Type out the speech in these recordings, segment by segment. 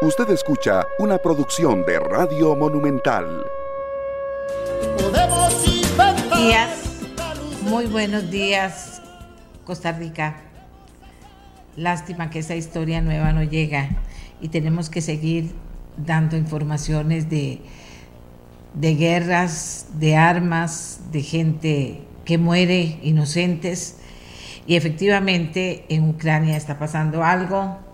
Usted escucha una producción de Radio Monumental. Días, muy buenos días, Costa Rica. Lástima que esa historia nueva no llega y tenemos que seguir dando informaciones de, de guerras, de armas, de gente que muere, inocentes. Y efectivamente en Ucrania está pasando algo,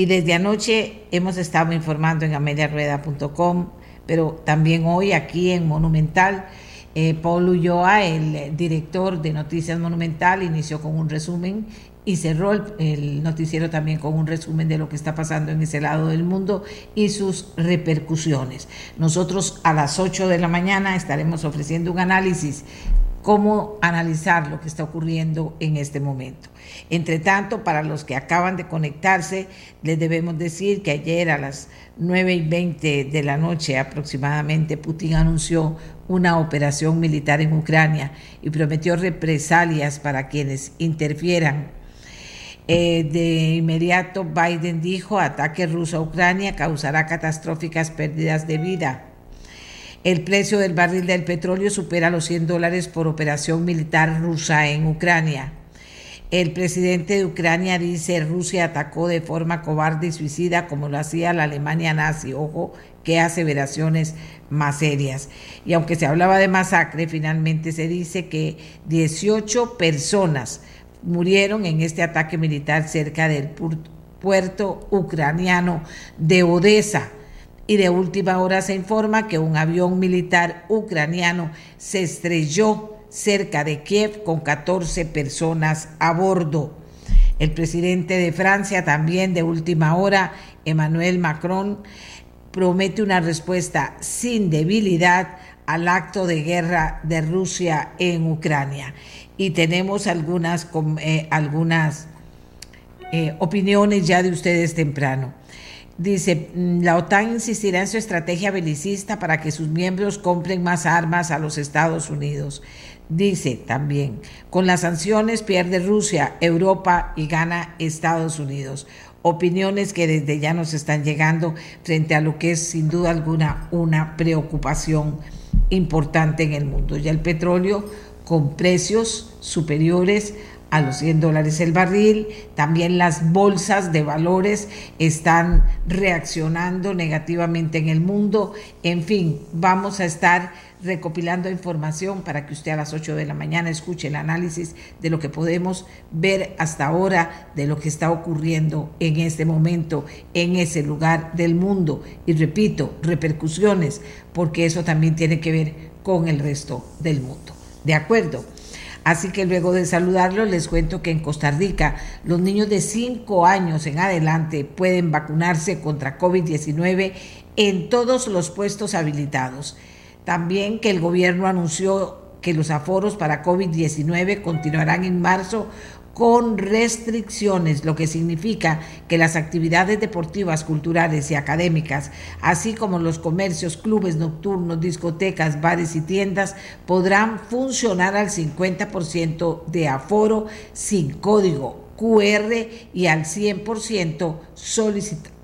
y desde anoche hemos estado informando en ameliarueda.com, pero también hoy aquí en Monumental. Eh, Paul Ulloa, el director de Noticias Monumental, inició con un resumen y cerró el, noticiero también con un resumen de lo que está pasando en ese lado del mundo y sus repercusiones. Nosotros a las 8 de la mañana estaremos ofreciendo un análisis cómo analizar lo que está ocurriendo en este momento. Entre tanto, para los que acaban de conectarse, les debemos decir que ayer a las 9 y 20 de la noche aproximadamente, Putin anunció una operación militar en Ucrania y prometió represalias para quienes interfieran. Eh, de inmediato, Biden dijo, ataque ruso a Ucrania causará catastróficas pérdidas de vida. El precio del barril del petróleo supera los 100 dólares por operación militar rusa en Ucrania. El presidente de Ucrania dice Rusia atacó de forma cobarde y suicida como lo hacía la Alemania nazi. Ojo, qué aseveraciones más serias. Y aunque se hablaba de masacre, finalmente se dice que 18 personas murieron en este ataque militar cerca del puerto ucraniano de Odessa y de última hora se informa que un avión militar ucraniano se estrelló cerca de Kiev con 14 personas a bordo. El presidente de Francia también de última hora, Emmanuel Macron, promete una respuesta sin debilidad al acto de guerra de Rusia en Ucrania. Y tenemos algunas, eh, algunas eh, opiniones ya de ustedes temprano. Dice, mm, la OTAN insistirá en su estrategia belicista para que sus miembros compren más armas a los Estados Unidos. Dice también, con las sanciones pierde Rusia, Europa y gana Estados Unidos. Opiniones que desde ya nos están llegando frente a lo que es sin duda alguna una preocupación importante en el mundo. Ya el petróleo con precios superiores a los 100 dólares el barril. También las bolsas de valores están reaccionando negativamente en el mundo. En fin, vamos a estar recopilando información para que usted a las 8 de la mañana escuche el análisis de lo que podemos ver hasta ahora, de lo que está ocurriendo en este momento, en ese lugar del mundo. Y repito, repercusiones, porque eso también tiene que ver con el resto del mundo. ¿De acuerdo? Así que luego de saludarlos les cuento que en Costa Rica los niños de 5 años en adelante pueden vacunarse contra COVID-19 en todos los puestos habilitados. También que el gobierno anunció que los aforos para COVID-19 continuarán en marzo con restricciones, lo que significa que las actividades deportivas, culturales y académicas, así como los comercios, clubes nocturnos, discotecas, bares y tiendas, podrán funcionar al 50% de aforo sin código QR y al 100% solicitado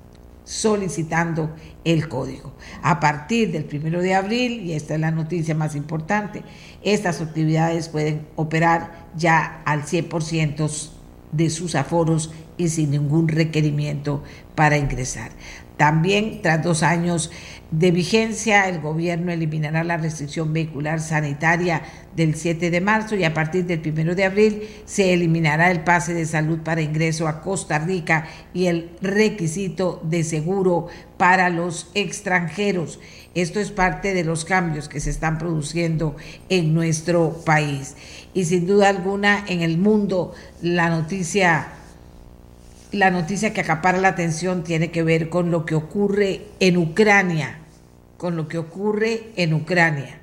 solicitando el código. A partir del primero de abril, y esta es la noticia más importante, estas actividades pueden operar ya al 100% de sus aforos y sin ningún requerimiento para ingresar. También, tras dos años de vigencia, el gobierno eliminará la restricción vehicular sanitaria del 7 de marzo y a partir del 1 de abril se eliminará el pase de salud para ingreso a Costa Rica y el requisito de seguro para los extranjeros. Esto es parte de los cambios que se están produciendo en nuestro país. Y sin duda alguna en el mundo la noticia la noticia que acapara la atención tiene que ver con lo que ocurre en Ucrania, con lo que ocurre en Ucrania.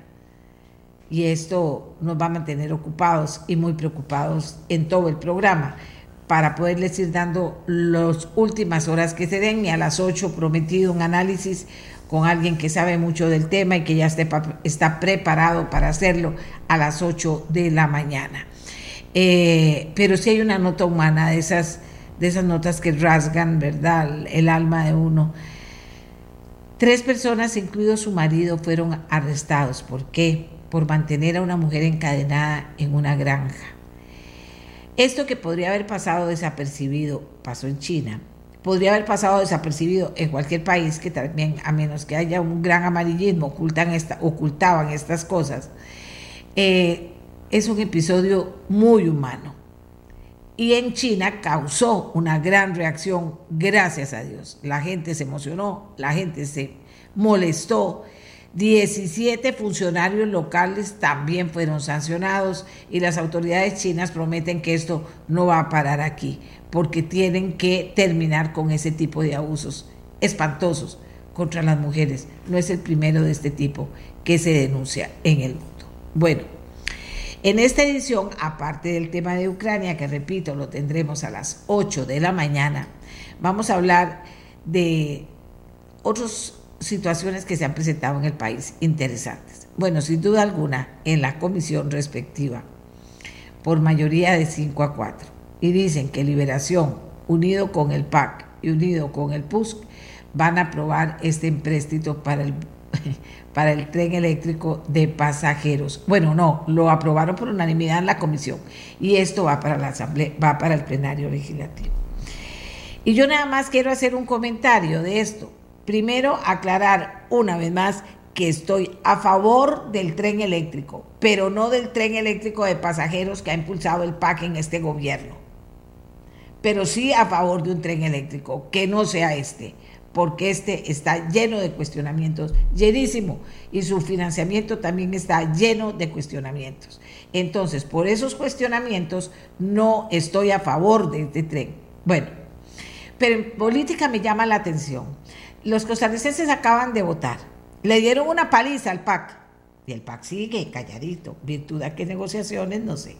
Y esto nos va a mantener ocupados y muy preocupados en todo el programa para poderles ir dando las últimas horas que se den y a las 8 prometido un análisis con alguien que sabe mucho del tema y que ya está preparado para hacerlo a las 8 de la mañana. Eh, pero si hay una nota humana de esas de esas notas que rasgan, ¿verdad?, el alma de uno. Tres personas, incluido su marido, fueron arrestados. ¿Por qué? Por mantener a una mujer encadenada en una granja. Esto que podría haber pasado desapercibido pasó en China. Podría haber pasado desapercibido en cualquier país que también, a menos que haya un gran amarillismo, ocultan ocultaban estas cosas. Eh, es un episodio muy humano. Y en China causó una gran reacción, gracias a Dios. La gente se emocionó, la gente se molestó. 17 funcionarios locales también fueron sancionados y las autoridades chinas prometen que esto no va a parar aquí, porque tienen que terminar con ese tipo de abusos espantosos contra las mujeres. No es el primero de este tipo que se denuncia en el mundo. Bueno, en esta edición, aparte del tema de Ucrania, que repito, lo tendremos a las 8 de la mañana, vamos a hablar de otras situaciones que se han presentado en el país interesantes. Bueno, sin duda alguna, en la comisión respectiva, por mayoría de 5 a 4. Y dicen que Liberación, unido con el PAC y unido con el PUSC, van a aprobar este empréstito para el para el tren eléctrico de pasajeros. Bueno, no, lo aprobaron por unanimidad en la comisión y esto va para la asamblea, va para el plenario legislativo. Y yo nada más quiero hacer un comentario de esto. Primero, aclarar una vez más que estoy a favor del tren eléctrico, pero no del tren eléctrico de pasajeros que ha impulsado el PAC en este gobierno. Pero sí a favor de un tren eléctrico, que no sea este porque este está lleno de cuestionamientos, llenísimo, y su financiamiento también está lleno de cuestionamientos. Entonces, por esos cuestionamientos, no estoy a favor de este tren. Bueno, pero en política me llama la atención. Los costarricenses acaban de votar, le dieron una paliza al PAC, y el PAC sigue calladito, virtud a qué negociaciones, no sé.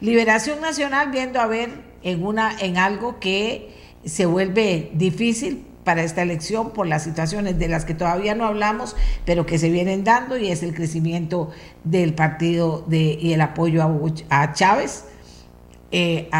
Liberación Nacional viendo a ver en, una, en algo que se vuelve difícil para esta elección por las situaciones de las que todavía no hablamos, pero que se vienen dando y es el crecimiento del partido de, y el apoyo a, Chávez. Eh,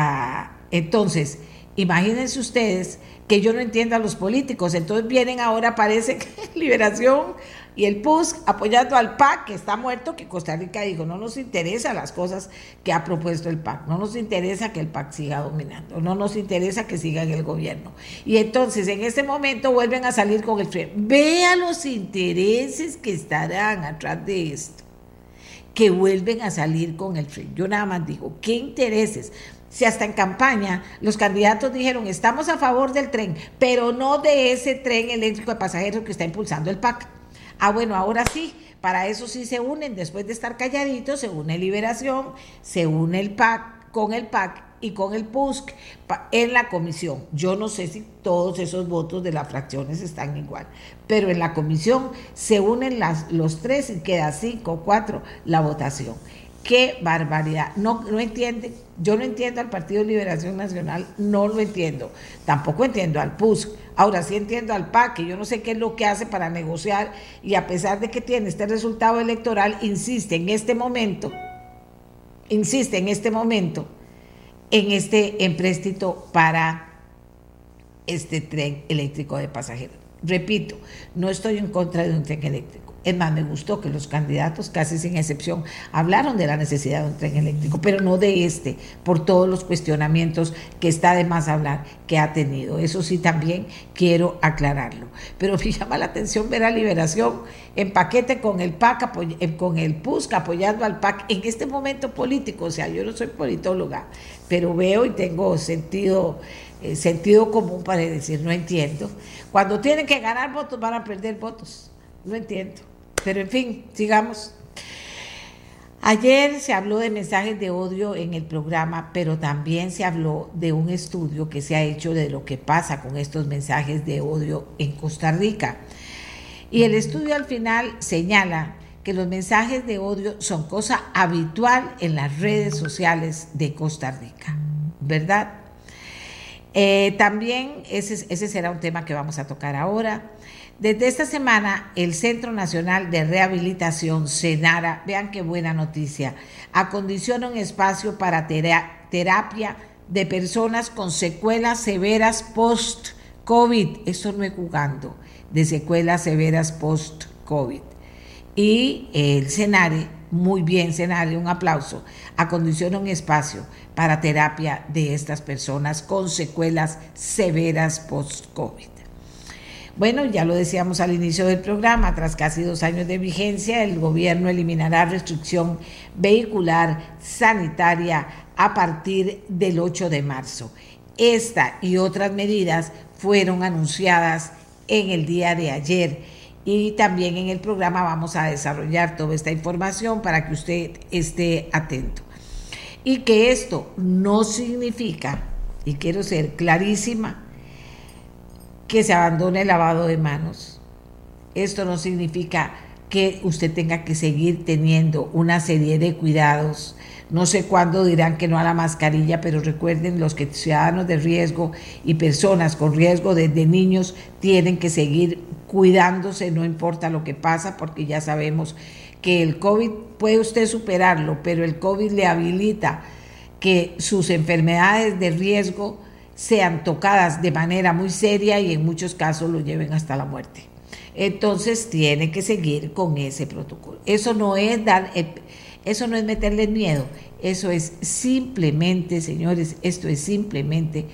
entonces, imagínense ustedes que yo no entiendo a los políticos, entonces vienen ahora, parece que Liberación y el PUS apoyando al PAC, que está muerto, que Costa Rica dijo, no nos interesa las cosas que ha propuesto el PAC, no nos interesa que el PAC siga dominando, no nos interesa que siga en el gobierno. Y entonces en este momento vuelven a salir con el tren. Vea los intereses que estarán atrás de esto, que vuelven a salir con el tren. Yo nada más digo, ¿qué intereses? Si hasta en campaña los candidatos dijeron estamos a favor del tren, pero no de ese tren eléctrico de pasajeros que está impulsando el PAC. Ah, bueno, ahora sí, para eso sí se unen, después de estar calladitos, se une Liberación, se une el PAC con el PAC y con el PUSC en la comisión. Yo no sé si todos esos votos de las fracciones están igual, pero en la comisión se unen los tres y queda cinco, cuatro la votación. Qué barbaridad. No, no entiende. Yo no entiendo al Partido de Liberación Nacional, no lo entiendo. Tampoco entiendo al PUSC. Ahora sí entiendo al PAC, que yo no sé qué es lo que hace para negociar y a pesar de que tiene este resultado electoral, insiste en este momento, insiste en este momento en este empréstito para este tren eléctrico de pasajeros. Repito, no estoy en contra de un tren eléctrico es más, me gustó que los candidatos, casi sin excepción, hablaron de la necesidad de un tren eléctrico, pero no de este, por todos los cuestionamientos que está de más hablar que ha tenido. Eso sí también quiero aclararlo. Pero me llama la atención ver a Liberación en paquete con el PAC, eh, con el PUSC apoyando al PAC en este momento político. O sea, yo no soy politóloga, pero veo y tengo sentido eh, sentido común para decir, no entiendo. Cuando tienen que ganar votos, van a perder votos. No entiendo. Pero en fin, sigamos. Ayer se habló de mensajes de odio en el programa, pero también se habló de un estudio que se ha hecho de lo que pasa con estos mensajes de odio en Costa Rica. Y el estudio al final señala que los mensajes de odio son cosa habitual en las redes sociales de Costa Rica, ¿verdad? Eh, también ese, ese será un tema que vamos a tocar ahora. Desde esta semana, el Centro Nacional de Rehabilitación, CENARA, vean qué buena noticia, acondiciona un espacio para terapia de personas con secuelas severas post COVID, esto no es jugando, de secuelas severas post-COVID. Y el Senare, muy bien Senare, un aplauso, acondiciona un espacio para terapia de estas personas con secuelas severas post-COVID. Bueno, ya lo decíamos al inicio del programa, tras casi dos años de vigencia, el gobierno eliminará restricción vehicular sanitaria a partir del 8 de marzo. Esta y otras medidas fueron anunciadas en el día de ayer y también en el programa vamos a desarrollar toda esta información para que usted esté atento. Y que esto no significa, y quiero ser clarísima, que se abandone el lavado de manos. Esto no significa que usted tenga que seguir teniendo una serie de cuidados. No sé cuándo dirán que no a la mascarilla, pero recuerden los que ciudadanos de riesgo y personas con riesgo desde niños tienen que seguir cuidándose, no importa lo que pasa, porque ya sabemos que el COVID puede usted superarlo, pero el COVID le habilita que sus enfermedades de riesgo sean tocadas de manera muy seria y en muchos casos lo lleven hasta la muerte. Entonces tiene que seguir con ese protocolo. Eso no es dar, eso no es meterle miedo, eso es simplemente, señores, esto es simplemente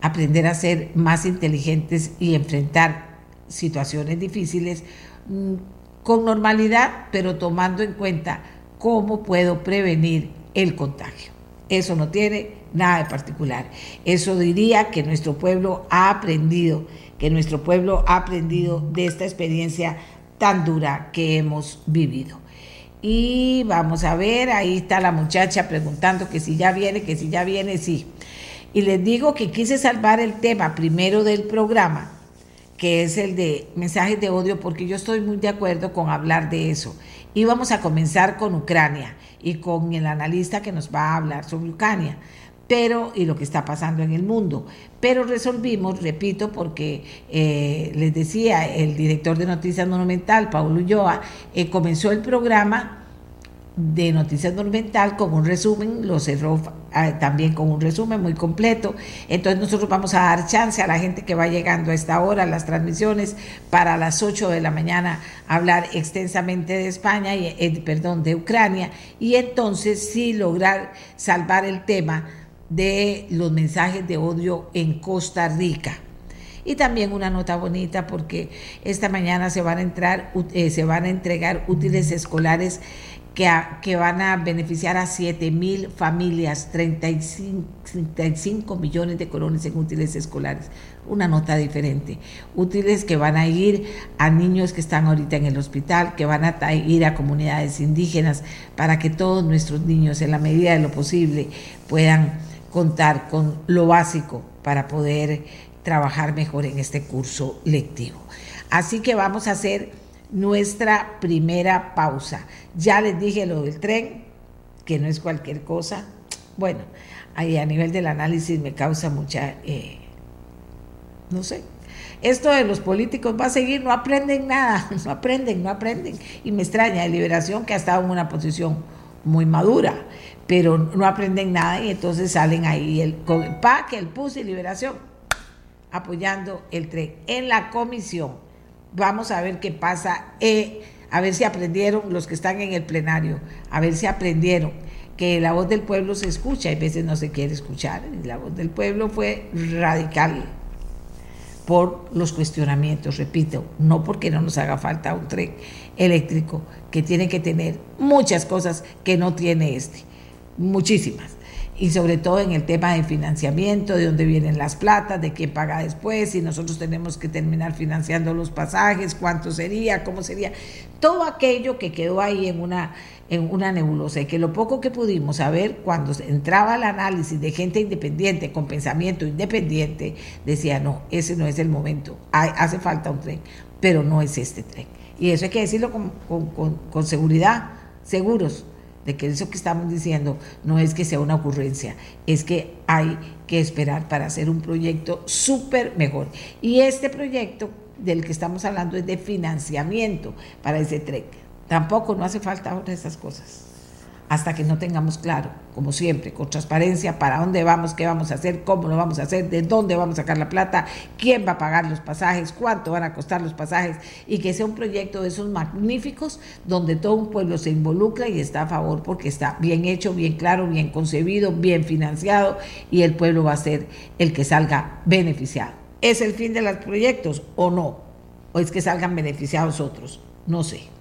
aprender a ser más inteligentes y enfrentar situaciones difíciles mm, con normalidad, pero tomando en cuenta cómo puedo prevenir el contagio. Eso no tiene nada de particular. Eso diría que nuestro pueblo ha aprendido, que nuestro pueblo ha aprendido de esta experiencia tan dura que hemos vivido. Y vamos a ver, ahí está la muchacha preguntando que si ya viene, que si ya viene, sí. Y les digo que quise salvar el tema primero del programa, que es el de mensajes de odio, porque yo estoy muy de acuerdo con hablar de eso. Y vamos a comenzar con Ucrania y con el analista que nos va a hablar sobre Ucrania pero y lo que está pasando en el mundo. Pero resolvimos, repito, porque eh, les decía, el director de Noticias Monumental, Paulo Ulloa, eh, comenzó el programa de Noticias Monumental con un resumen, lo cerró ah, también con un resumen muy completo. Entonces nosotros vamos a dar chance a la gente que va llegando a esta hora, las transmisiones, para las 8 de la mañana hablar extensamente de España, y, eh, perdón, de Ucrania, y entonces sí lograr salvar el tema de los mensajes de odio en Costa Rica. Y también una nota bonita porque esta mañana se van a entrar, eh, se van a entregar útiles escolares que, que van a beneficiar a 7 mil familias, 35, 35 millones de colones en útiles escolares. Una nota diferente. Útiles que van a ir a niños que están ahorita en el hospital, que van a ir a comunidades indígenas, para que todos nuestros niños, en la medida de lo posible, puedan contar con lo básico para poder trabajar mejor en este curso lectivo. Así que vamos a hacer nuestra primera pausa. Ya les dije lo del tren, que no es cualquier cosa. Bueno, ahí a nivel del análisis me causa mucha, eh, no sé, esto de los políticos va a seguir, no aprenden nada, no aprenden, no aprenden. Y me extraña de Liberación que ha estado en una posición muy madura pero no aprenden nada y entonces salen ahí el, con el PAC, el PUS y Liberación apoyando el tren. En la comisión vamos a ver qué pasa, eh, a ver si aprendieron los que están en el plenario, a ver si aprendieron que la voz del pueblo se escucha, y a veces no se quiere escuchar. La voz del pueblo fue radical por los cuestionamientos, repito, no porque no nos haga falta un tren eléctrico que tiene que tener muchas cosas que no tiene este muchísimas. Y sobre todo en el tema de financiamiento, de dónde vienen las platas, de quién paga después, si nosotros tenemos que terminar financiando los pasajes, cuánto sería, cómo sería. Todo aquello que quedó ahí en una, en una nebulosa y que lo poco que pudimos saber cuando entraba el análisis de gente independiente, con pensamiento independiente, decía, no, ese no es el momento, hace falta un tren, pero no es este tren. Y eso hay que decirlo con, con, con seguridad, seguros, de que eso que estamos diciendo no es que sea una ocurrencia, es que hay que esperar para hacer un proyecto súper mejor. Y este proyecto del que estamos hablando es de financiamiento para ese tren. Tampoco no hace falta ahora esas cosas. Hasta que no tengamos claro, como siempre, con transparencia, para dónde vamos, qué vamos a hacer, cómo lo vamos a hacer, de dónde vamos a sacar la plata, quién va a pagar los pasajes, cuánto van a costar los pasajes, y que sea un proyecto de esos magníficos donde todo un pueblo se involucra y está a favor porque está bien hecho, bien claro, bien concebido, bien financiado, y el pueblo va a ser el que salga beneficiado. ¿Es el fin de los proyectos o no? ¿O es que salgan beneficiados otros? No sé.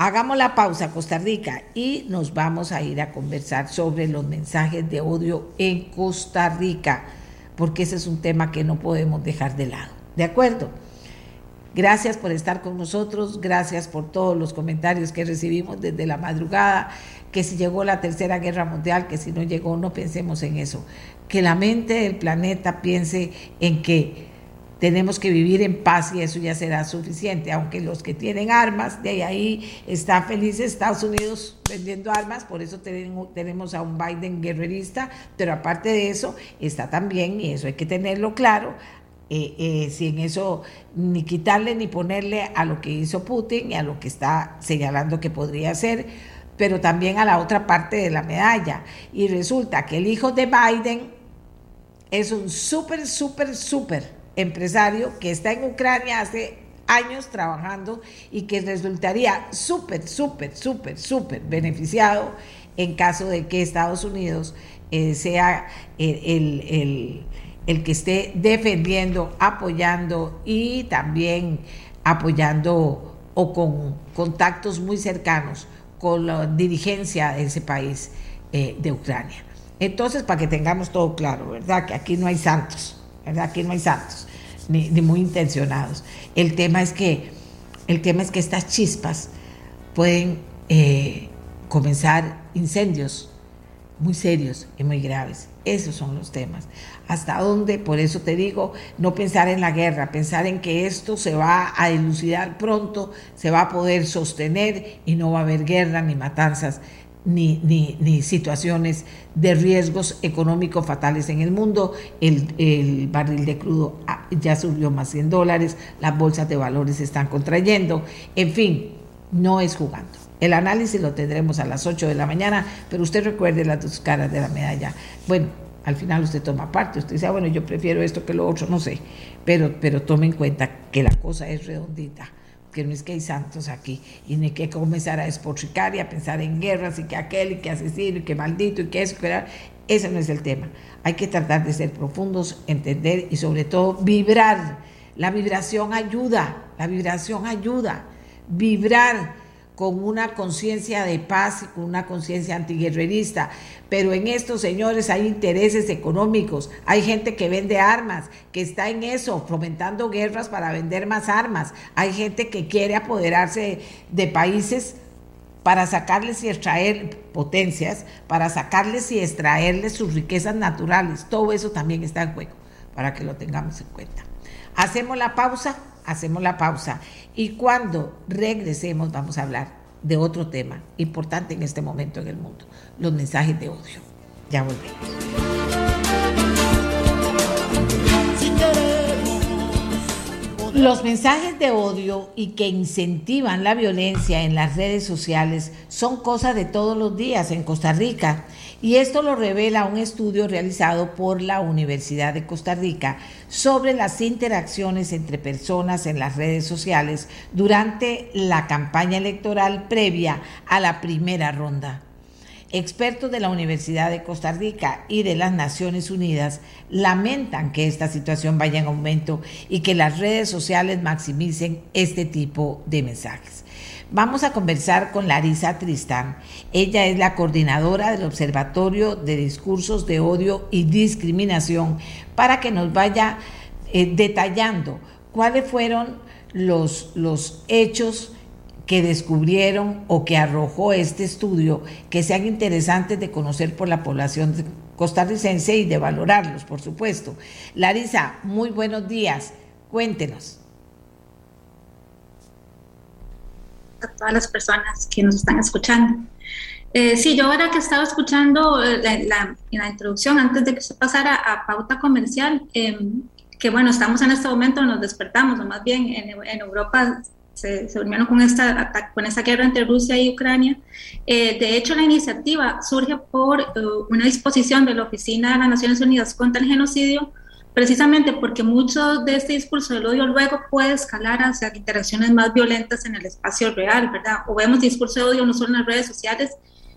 Hagamos la pausa, Costa Rica, y nos vamos a ir a conversar sobre los mensajes de odio en Costa Rica, porque ese es un tema que no podemos dejar de lado. ¿De acuerdo? Gracias por estar con nosotros, gracias por todos los comentarios que recibimos desde la madrugada, que si llegó la tercera guerra mundial, que si no llegó, no pensemos en eso. Que la mente del planeta piense en que tenemos que vivir en paz y eso ya será suficiente, aunque los que tienen armas, de ahí está feliz Estados Unidos vendiendo armas, por eso tenemos a un Biden guerrerista, pero aparte de eso está también, y eso hay que tenerlo claro, eh, eh, sin eso ni quitarle ni ponerle a lo que hizo Putin y a lo que está señalando que podría hacer, pero también a la otra parte de la medalla. Y resulta que el hijo de Biden es un súper, súper, súper empresario que está en Ucrania hace años trabajando y que resultaría súper, súper, súper, súper beneficiado en caso de que Estados Unidos eh, sea el, el, que esté defendiendo, apoyando y también apoyando o con contactos muy cercanos con la dirigencia de ese país eh, de Ucrania. Entonces, para que tengamos todo claro, ¿verdad? Que aquí no hay santos, ¿verdad? Aquí no hay santos ni, muy intencionados. El tema es que, el tema es que estas chispas pueden eh, comenzar incendios muy serios y muy graves. Esos son los temas. Hasta dónde, por eso te digo, no pensar en la guerra, pensar en que esto se va a elucidar pronto, se va a poder sostener y no va a haber guerra ni matanzas ni, ni, situaciones de riesgos económicos fatales en el mundo. El, barril de crudo ah, ya subió más 100 dólares, las bolsas de valores están contrayendo, en fin, no es jugando. El análisis lo tendremos a las 8 de la mañana, pero usted recuerde las dos caras de la medalla. Bueno, al final usted toma parte, usted dice, ah, bueno, yo prefiero esto que lo otro, no sé, pero, pero tome en cuenta que la cosa es redondita que no es que hay santos aquí, y ni que comenzar a despotricar y a pensar en guerras y que aquel y que asesino y que maldito y que eso, que ese no es el tema. Hay que tratar de ser profundos, entender y sobre todo vibrar. La vibración ayuda, la vibración ayuda. Vibrar con una conciencia de paz y con una conciencia antiguerrerista. Pero en estos señores hay intereses económicos, hay gente que vende armas, que está en eso, fomentando guerras para vender más armas, hay gente que quiere apoderarse de países para sacarles y extraer potencias, para sacarles y extraerles sus riquezas naturales. Todo eso también está en juego, para que lo tengamos en cuenta. Hacemos la pausa, hacemos la pausa. Y cuando regresemos vamos a hablar de otro tema importante en este momento en el mundo, los mensajes de odio. Ya volvemos. Los mensajes de odio y que incentivan la violencia en las redes sociales son cosas de todos los días en Costa Rica y esto lo revela un estudio realizado por la Universidad de Costa Rica sobre las interacciones entre personas en las redes sociales durante la campaña electoral previa a la primera ronda. Expertos de la Universidad de Costa Rica y de las Naciones Unidas lamentan que esta situación vaya en aumento y que las redes sociales maximicen este tipo de mensajes. Vamos a conversar con Larisa Tristán. Ella es la coordinadora del Observatorio de Discursos de Odio y Discriminación para que nos vaya eh, detallando cuáles fueron los, los hechos que descubrieron o que arrojó este estudio que sean interesantes de conocer por la población costarricense y de valorarlos, por supuesto. Larisa, muy buenos días. Cuéntenos. A todas las personas que nos están escuchando. Eh, sí, yo ahora que estaba escuchando eh, la, la, introducción, antes de que se pasara a pauta comercial, em, que bueno, estamos en este momento, nos despertamos, o más bien en, en Europa se, durmieron con esta, con esta guerra entre Rusia y Ucrania. Eh, de hecho, la iniciativa surge por una disposición de la Oficina de las Naciones Unidas contra el Genocidio, precisamente porque mucho de este discurso del odio luego puede escalar hacia interacciones más violentas en el espacio real, ¿verdad? O vemos discurso de odio no solo en las redes sociales,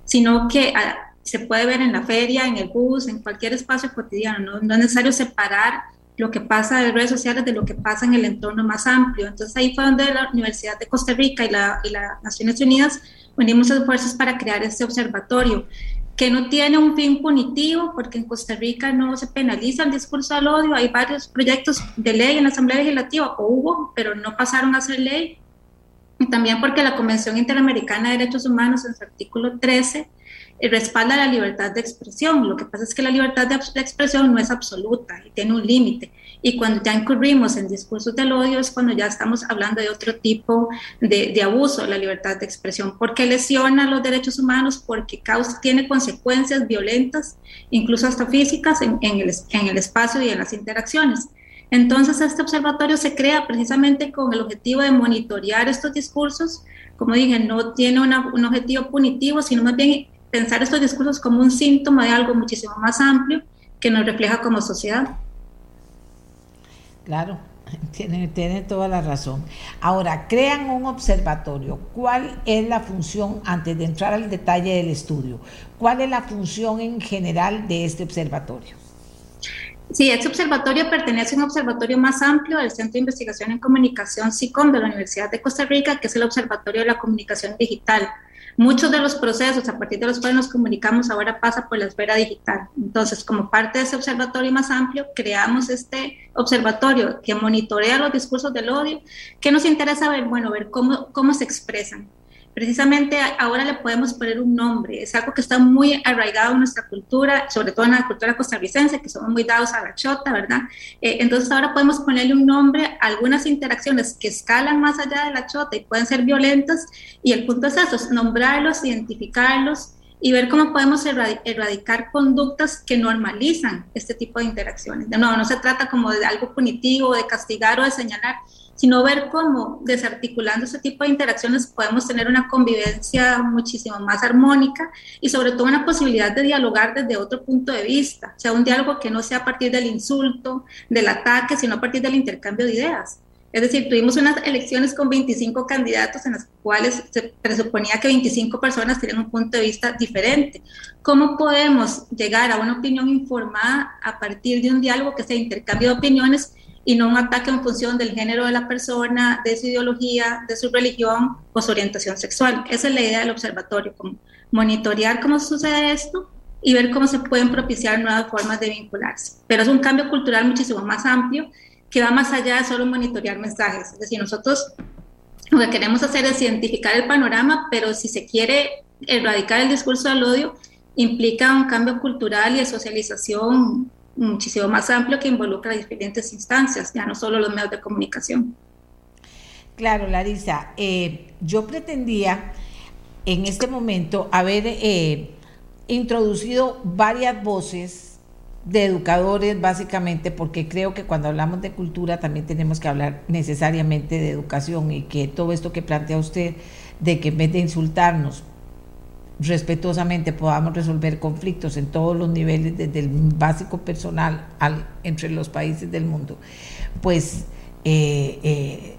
sino que ah, se puede ver en la feria, en el bus, en cualquier espacio cotidiano. No, es necesario separar lo que pasa en redes sociales de lo que pasa en el entorno más amplio. Entonces ahí fue donde la Universidad de Costa Rica y, la, y las Naciones Unidas unimos esfuerzos para crear este observatorio que no tiene un fin punitivo, porque en Costa Rica no se penaliza el discurso al odio. Hay varios proyectos de ley en la Asamblea Legislativa, o hubo, pero no pasaron a ser ley. Y también porque la Convención Interamericana de Derechos Humanos, en su artículo 13, respalda la libertad de expresión. Lo que pasa es que la libertad de, expresión no es absoluta y tiene un límite. Y cuando ya incurrimos en discursos del odio es cuando ya estamos hablando de otro tipo de, abuso de la libertad de expresión, porque lesiona los derechos humanos, porque causa, tiene consecuencias violentas, incluso hasta físicas, en, el, en el espacio y en las interacciones. Entonces, este observatorio se crea precisamente con el objetivo de monitorear estos discursos. Como dije, no tiene un objetivo punitivo, sino más bien pensar estos discursos como un síntoma de algo muchísimo más amplio que nos refleja como sociedad. Claro, tiene, tiene toda la razón. Ahora, crean un observatorio. ¿Cuál es la función, antes de entrar al detalle del estudio, cuál es la función en general de este observatorio? Sí, este observatorio pertenece a un observatorio más amplio del Centro de Investigación en Comunicación SICOM de la Universidad de Costa Rica, que es el Observatorio de la Comunicación Digital. Muchos de los procesos a partir de los cuales nos comunicamos ahora pasa por la esfera digital. Entonces, como parte de ese observatorio más amplio, creamos este observatorio que monitorea los discursos del odio, que nos interesa ver, bueno, ver cómo, cómo se expresan, precisamente ahora le podemos poner un nombre. Es algo que está muy arraigado en nuestra cultura, sobre todo en la cultura costarricense, que somos muy dados a la chota, ¿verdad? Eh, entonces ahora podemos ponerle un nombre a algunas interacciones que escalan más allá de la chota y pueden ser violentas. Y el punto es eso, es nombrarlos, identificarlos y ver cómo podemos erradicar conductas que normalizan este tipo de interacciones. De nuevo, no se trata como de algo punitivo, de castigar o de señalar, sino ver cómo desarticulando ese tipo de interacciones podemos tener una convivencia muchísimo más armónica y sobre todo una posibilidad de dialogar desde otro punto de vista, o sea, un diálogo que no sea a partir del insulto, del ataque, sino a partir del intercambio de ideas. Es decir, tuvimos unas elecciones con 25 candidatos en las cuales se presuponía que 25 personas tenían un punto de vista diferente. ¿Cómo podemos llegar a una opinión informada a partir de un diálogo que sea intercambio de opiniones y no un ataque en función del género de la persona, de su ideología, de su religión o su orientación sexual. Esa es la idea del observatorio, como monitorear cómo sucede esto y ver cómo se pueden propiciar nuevas formas de vincularse. Pero es un cambio cultural muchísimo más amplio que va más allá de solo monitorear mensajes. Es decir, nosotros lo que queremos hacer es identificar el panorama, pero si se quiere erradicar el discurso del odio, implica un cambio cultural y de socialización muchísimo más amplio que involucra diferentes instancias, ya no solo los medios de comunicación. Claro, Larisa, eh, yo pretendía en este momento haber eh, introducido varias voces de educadores, básicamente, porque creo que cuando hablamos de cultura también tenemos que hablar necesariamente de educación y que todo esto que plantea usted, de que en vez de insultarnos, respetuosamente podamos resolver conflictos en todos los niveles, desde el básico personal al, entre los países del mundo, pues eh, eh,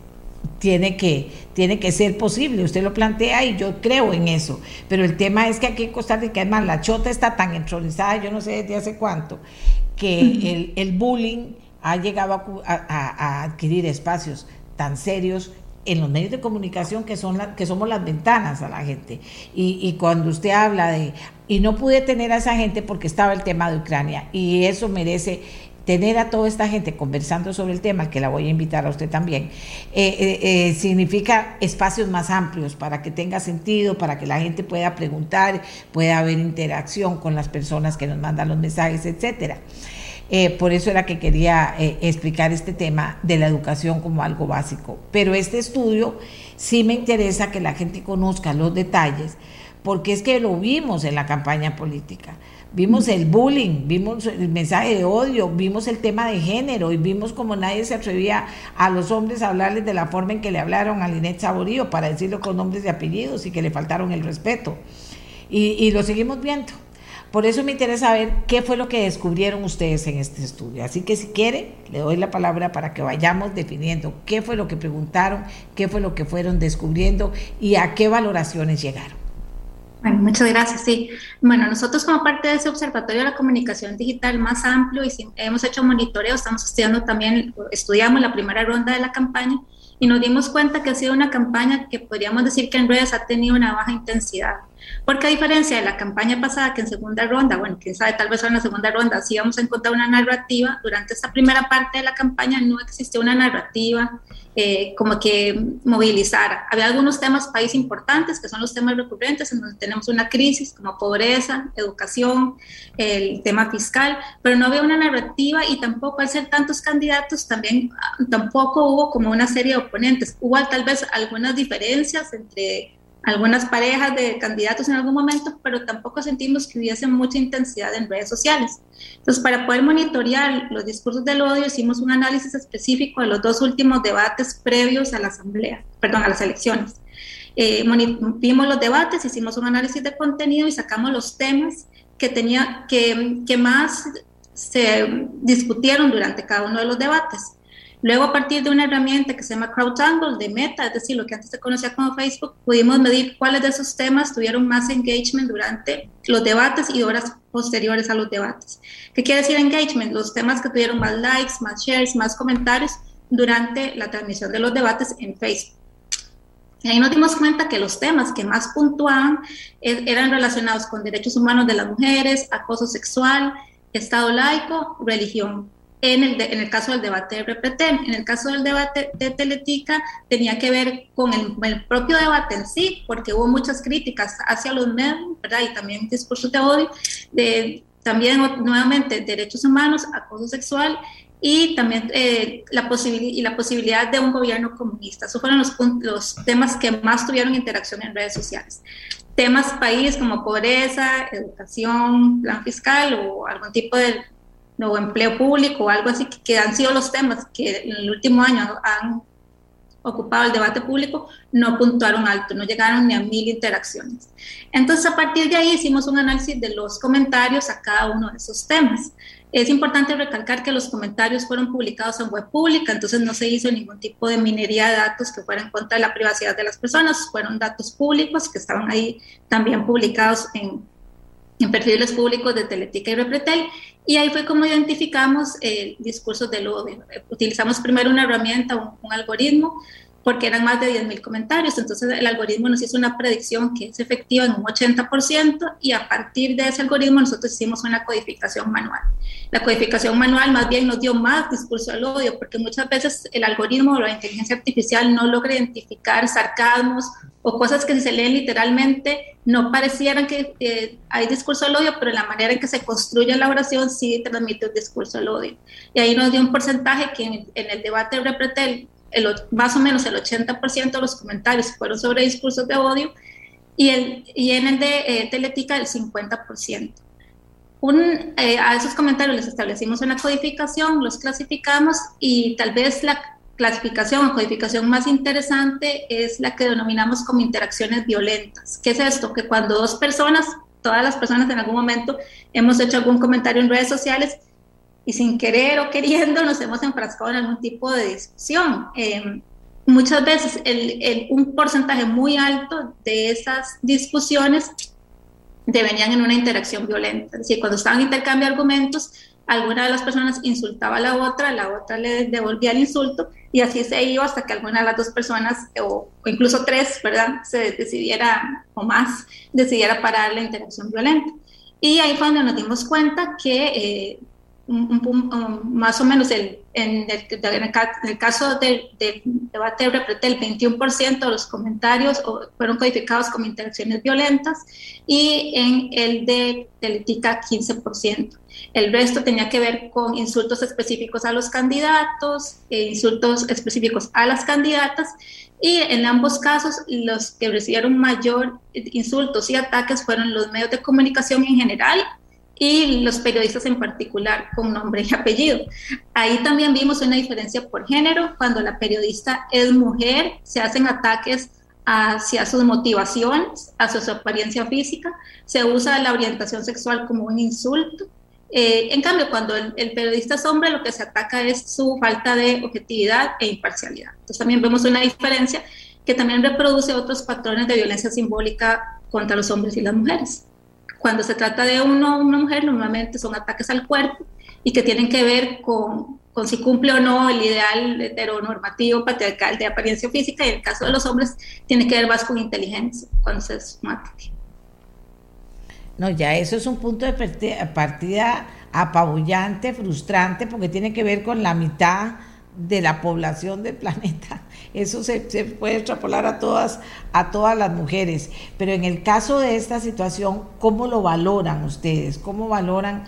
tiene, que, tiene que ser posible. Usted lo plantea y yo creo en eso. Pero el tema es que aquí en Costa Rica, además, la chota está tan entronizada, yo no sé desde hace cuánto, que el, bullying ha llegado a adquirir espacios tan serios en los medios de comunicación que son que somos las ventanas a la gente. Y, y, cuando usted habla de, y no pude tener a esa gente porque estaba el tema de Ucrania, y eso merece tener a toda esta gente conversando sobre el tema, que la voy a invitar a usted también, eh, eh, eh, significa espacios más amplios para que tenga sentido, para que la gente pueda preguntar, pueda haber interacción con las personas que nos mandan los mensajes, etcétera. Eh, por eso era que quería eh, explicar este tema de la educación como algo básico. Pero este estudio sí me interesa que la gente conozca los detalles, porque es que lo vimos en la campaña política. Vimos el bullying, vimos el mensaje de odio, vimos el tema de género y vimos como nadie se atrevía a los hombres a hablarles de la forma en que le hablaron a Linet Saborío para decirlo con nombres y apellidos y que le faltaron el respeto. Y, y lo seguimos viendo. Por eso me interesa saber qué fue lo que descubrieron ustedes en este estudio. Así que si quiere, le doy la palabra para que vayamos definiendo qué fue lo que preguntaron, qué fue lo que fueron descubriendo y a qué valoraciones llegaron. Bueno, muchas gracias. Sí, bueno, nosotros como parte de ese observatorio de la comunicación digital más amplio y hemos hecho monitoreo, estamos estudiando también, estudiamos la primera ronda de la campaña y nos dimos cuenta que ha sido una campaña que podríamos decir que en redes ha tenido una baja intensidad. Porque a diferencia de la campaña pasada, que en segunda ronda, bueno, quién sabe, tal vez en la segunda ronda sí vamos a encontrar una narrativa, durante esta primera parte de la campaña no existió una narrativa eh, como que movilizara. Había algunos temas país importantes, que son los temas recurrentes, en donde tenemos una crisis como pobreza, educación, el tema fiscal, pero no había una narrativa y tampoco al ser tantos candidatos, también tampoco hubo como una serie de oponentes. Hubo tal vez algunas diferencias entre algunas parejas de candidatos en algún momento, pero tampoco sentimos que hubiese mucha intensidad en redes sociales. Entonces, para poder monitorear los discursos del odio, hicimos un análisis específico de los dos últimos debates previos a la asamblea, perdón, a las elecciones. Eh, vimos los debates, hicimos un análisis de contenido y sacamos los temas que, tenía, que, que más se discutieron durante cada uno de los debates. Luego, a partir de una herramienta que se llama CrowdTangle de Meta, es decir, lo que antes se conocía como Facebook, pudimos medir cuáles de esos temas tuvieron más engagement durante los debates y horas posteriores a los debates. ¿Qué quiere decir engagement? Los temas que tuvieron más likes, más shares, más comentarios durante la transmisión de los debates en Facebook. Y ahí nos dimos cuenta que los temas que más puntuaban e-, eran relacionados con derechos humanos de las mujeres, acoso sexual, Estado laico, religión en el, en el caso del debate de Repretel. En el caso del debate de Teletica tenía que ver con el, el, propio debate en sí, porque hubo muchas críticas hacia los medios, ¿verdad? Y también discursos de odio, de, también nuevamente derechos humanos, acoso sexual y también eh, la, y la posibilidad de un gobierno comunista. Esos fueron los, los temas que más tuvieron interacción en redes sociales. Temas país como pobreza, educación, plan fiscal o algún tipo de o empleo público o algo así, que, han sido los temas que en el último año han ocupado el debate público, no puntuaron alto, no llegaron ni a mil interacciones. Entonces, a partir de ahí hicimos un análisis de los comentarios a cada uno de esos temas. Es importante recalcar que los comentarios fueron publicados en web pública, entonces no se hizo ningún tipo de minería de datos que fuera en contra de la privacidad de las personas, fueron datos públicos que estaban ahí también publicados en, en perfiles públicos de Teletica y Repretel, y ahí fue como identificamos el discurso del odio. Utilizamos primero una herramienta, un, algoritmo, porque eran más de 10.000 comentarios, entonces el algoritmo nos hizo una predicción que es efectiva en un 80% y a partir de ese algoritmo nosotros hicimos una codificación manual. La codificación manual más bien nos dio más discurso del odio, porque muchas veces el algoritmo o la inteligencia artificial no logra identificar sarcasmos o cosas que si se leen literalmente no parecieran que hay discurso del odio, pero la manera en que se construye la oración sí transmite un discurso del odio. Y ahí nos dio un porcentaje que en, el debate de Repretel, el, más o menos el 80% de los comentarios fueron sobre discursos de odio y, el, y en el de eh, Teletica el 50%. Un, eh, a esos comentarios les establecimos una codificación, los clasificamos y tal vez la clasificación o codificación más interesante es la que denominamos como interacciones violentas. ¿Qué es esto? Que cuando dos personas, todas las personas en algún momento hemos hecho algún comentario en redes sociales y sin querer o queriendo nos hemos enfrascado en algún tipo de discusión. Em, muchas veces el, un porcentaje muy alto de esas discusiones devenían en una interacción violenta. Es decir, cuando estaban intercambio de argumentos, alguna de las personas insultaba a la otra, la otra le devolvía el insulto y así se iba hasta que alguna de las dos personas, o, incluso tres, ¿verdad?, se decidiera, o más, decidiera parar la interacción violenta. Y ahí fue donde nos dimos cuenta que eh, más o menos el, en, el, caso del, debate de el 21% de los comentarios fueron codificados como interacciones violentas y en el de Teletica 15%. El resto tenía que ver con insultos específicos a los candidatos, e insultos específicos a las candidatas y en ambos casos los que recibieron mayor insultos y ataques fueron los medios de comunicación en general y los periodistas en particular con nombre y apellido. Ahí también vimos una diferencia por género. Cuando la periodista es mujer, se hacen ataques hacia sus motivaciones, hacia su apariencia física, se usa la orientación sexual como un insulto. Eh, en cambio, cuando el, el, periodista es hombre, lo que se ataca es su falta de objetividad e imparcialidad. Entonces también vemos una diferencia que también reproduce otros patrones de violencia simbólica contra los hombres y las mujeres. Cuando se trata de uno una mujer, normalmente son ataques al cuerpo y que tienen que ver con, si cumple o no el ideal heteronormativo patriarcal de apariencia física y en el caso de los hombres tiene que ver más con inteligencia cuando se es No, ya eso es un punto de partida apabullante, frustrante, porque tiene que ver con la mitad de la población del planeta. Eso se, puede extrapolar a todas, a todas las mujeres. Pero en el caso de esta situación, ¿cómo lo valoran ustedes? ¿Cómo valoran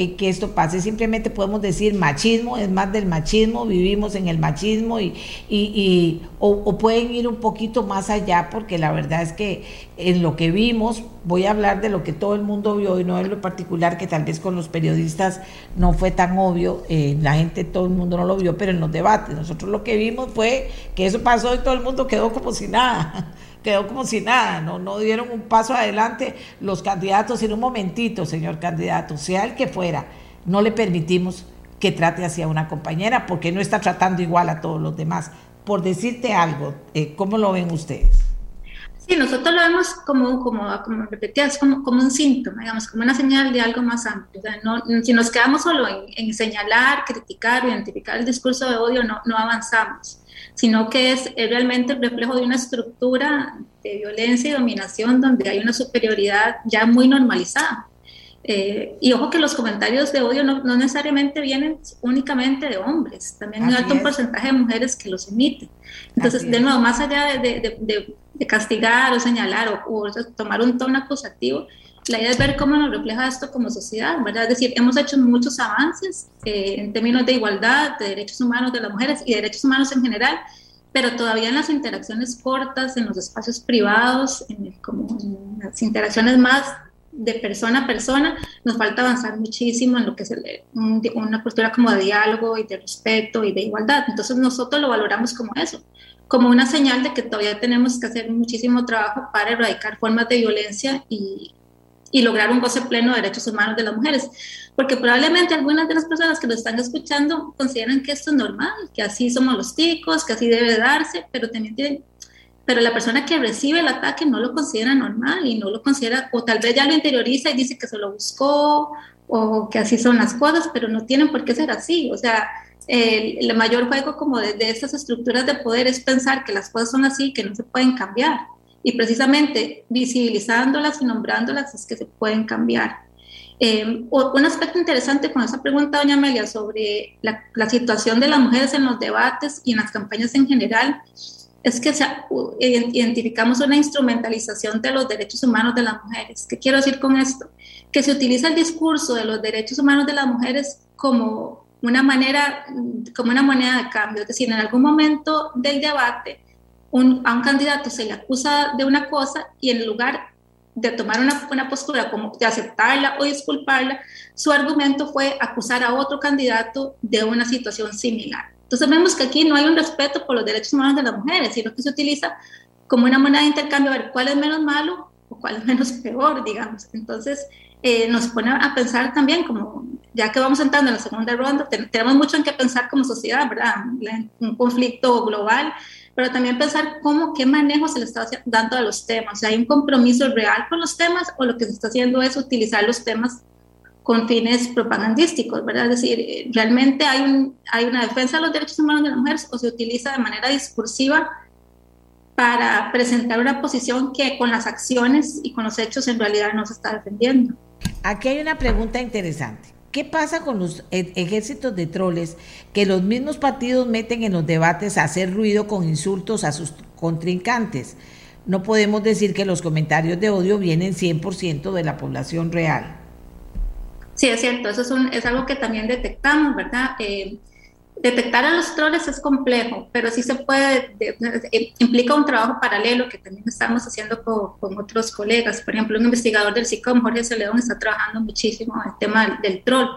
eh, que esto pase. Simplemente podemos decir machismo, es más del machismo, vivimos en el machismo y, y, o, pueden ir un poquito más allá porque la verdad es que en lo que vimos, voy a hablar de lo que todo el mundo vio y no en lo particular que tal vez con los periodistas no fue tan obvio, eh, la gente, todo el mundo no lo vio, pero en los debates nosotros lo que vimos fue que eso pasó y todo el mundo quedó como si nada quedó como si nada, no, no dieron un paso adelante los candidatos en un momentito, señor candidato, sea el que fuera, no le permitimos que trate hacia una compañera porque no está tratando igual a todos los demás. Por decirte algo, eh, ¿cómo lo ven ustedes? Sí, nosotros lo vemos como, como, como repetías, como, como un síntoma, digamos, como una señal de algo más amplio. no, si nos quedamos solo en, en, señalar, criticar, identificar el discurso de odio, no, no avanzamos sino que es, realmente el reflejo de una estructura de violencia y dominación donde hay una superioridad ya muy normalizada. Eh, y ojo que los comentarios de odio no, necesariamente vienen únicamente de hombres, también hay un alto porcentaje de mujeres que los emiten. Entonces, de nuevo, más allá de, de, castigar o señalar o, o, tomar un tono acusativo, la idea es ver cómo nos refleja esto como sociedad, ¿verdad? Es decir, hemos hecho muchos avances eh, en términos de igualdad, de derechos humanos de las mujeres y derechos humanos en general, pero todavía en las interacciones cortas, en los espacios privados, en, como en las interacciones más de persona a persona, nos falta avanzar muchísimo en lo que es una postura como de diálogo y de respeto y de igualdad. Entonces nosotros lo valoramos como eso, como una señal de que todavía tenemos que hacer muchísimo trabajo para erradicar formas de violencia y, y lograr un goce pleno de derechos humanos de las mujeres. Porque probablemente algunas de las personas que lo están escuchando consideran que esto es normal, que así somos los ticos, que así debe darse, pero también tienen, pero la persona que recibe el ataque no lo considera normal y no lo considera, o tal vez ya lo interioriza y dice que se lo buscó o que así son las cosas, pero no tienen por qué ser así. O sea, el, mayor juego como de, de estas estructuras de poder es pensar que las cosas son así, que no se pueden cambiar y precisamente visibilizándolas y nombrándolas es que se pueden cambiar. Eh, un aspecto interesante con esa pregunta, doña Amelia, sobre la, la, situación de las mujeres en los debates y en las campañas en general, es que se, identificamos una instrumentalización de los derechos humanos de las mujeres. ¿Qué quiero decir con esto? Que se utiliza el discurso de los derechos humanos de las mujeres como una manera, como una moneda de cambio. Es decir, en algún momento del debate, a un candidato se le acusa de una cosa y en lugar de tomar una, una, postura como de aceptarla o disculparla, su argumento fue acusar a otro candidato de una situación similar. Entonces vemos que aquí no hay un respeto por los derechos humanos de las mujeres, sino que se utiliza como una moneda de intercambio a ver cuál es menos malo o cuál es menos peor, digamos. Entonces eh, nos pone a pensar también como, ya que vamos entrando en la segunda ronda, tenemos mucho en qué pensar como sociedad, ¿verdad? Un conflicto global pero también pensar cómo, qué manejo se le está dando a los temas. O sea, ¿Hay un compromiso real con los temas o lo que se está haciendo es utilizar los temas con fines propagandísticos, ¿verdad? Es decir, eh, ¿realmente hay, un, hay una defensa de los derechos humanos de las mujeres o se utiliza de manera discursiva para presentar una posición que con las acciones y con los hechos en realidad no se está defendiendo? Aquí hay una pregunta interesante ¿Qué pasa con los e, ejércitos de troles que los mismos partidos meten en los debates a hacer ruido con insultos a sus contrincantes? No podemos decir que los comentarios de odio vienen 100% de la población real. Sí, es cierto, eso es, es algo que también detectamos, ¿verdad? Eh, detectar a los troles es complejo, pero sí se puede, eh, implica un trabajo paralelo que también estamos haciendo con, otros colegas. Por ejemplo, un investigador del SICOM, Jorge Celedón, está trabajando muchísimo en el tema del, troll.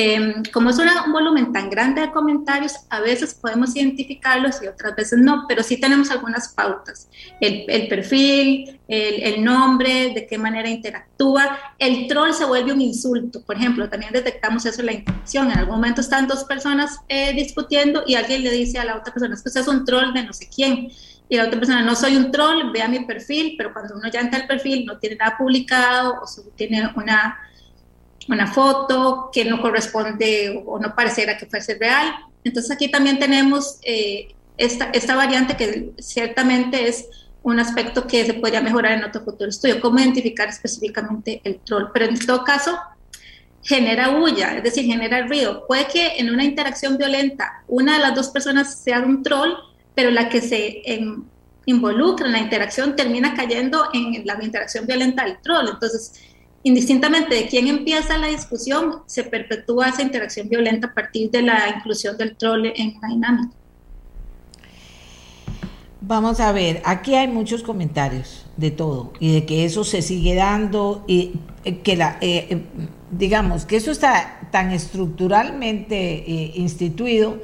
Em, como es un volumen tan grande de comentarios, a veces podemos identificarlos y otras veces no, pero sí tenemos algunas pautas. El, perfil, el, el, nombre, de qué manera interactúa. El troll se vuelve un insulto, por ejemplo, también detectamos eso en la intención. En algún momento están dos personas eh, discutiendo y alguien le dice a la otra persona, es que usted es un troll de no sé quién. Y la otra persona, no soy un troll, vea mi perfil, pero cuando uno ya entra al perfil no tiene nada publicado o tiene una, una foto que no corresponde o no pareciera que fuese real. Entonces aquí también tenemos eh, esta, esta variante que ciertamente es un aspecto que se podría mejorar en otro futuro estudio, cómo identificar específicamente el troll. Pero en todo caso, genera bulla, es decir, genera ruido. Puede que en una interacción violenta una de las dos personas sea un troll, pero la que se involucra en la interacción termina cayendo en la interacción violenta del troll. Entonces, indistintamente de quién empieza la discusión, se perpetúa esa interacción violenta a partir de la inclusión del troll en la dinámica. Vamos a ver, aquí hay muchos comentarios de todo y de que eso se sigue dando y eh, que la, eh, eh, digamos, que eso está tan estructuralmente instituido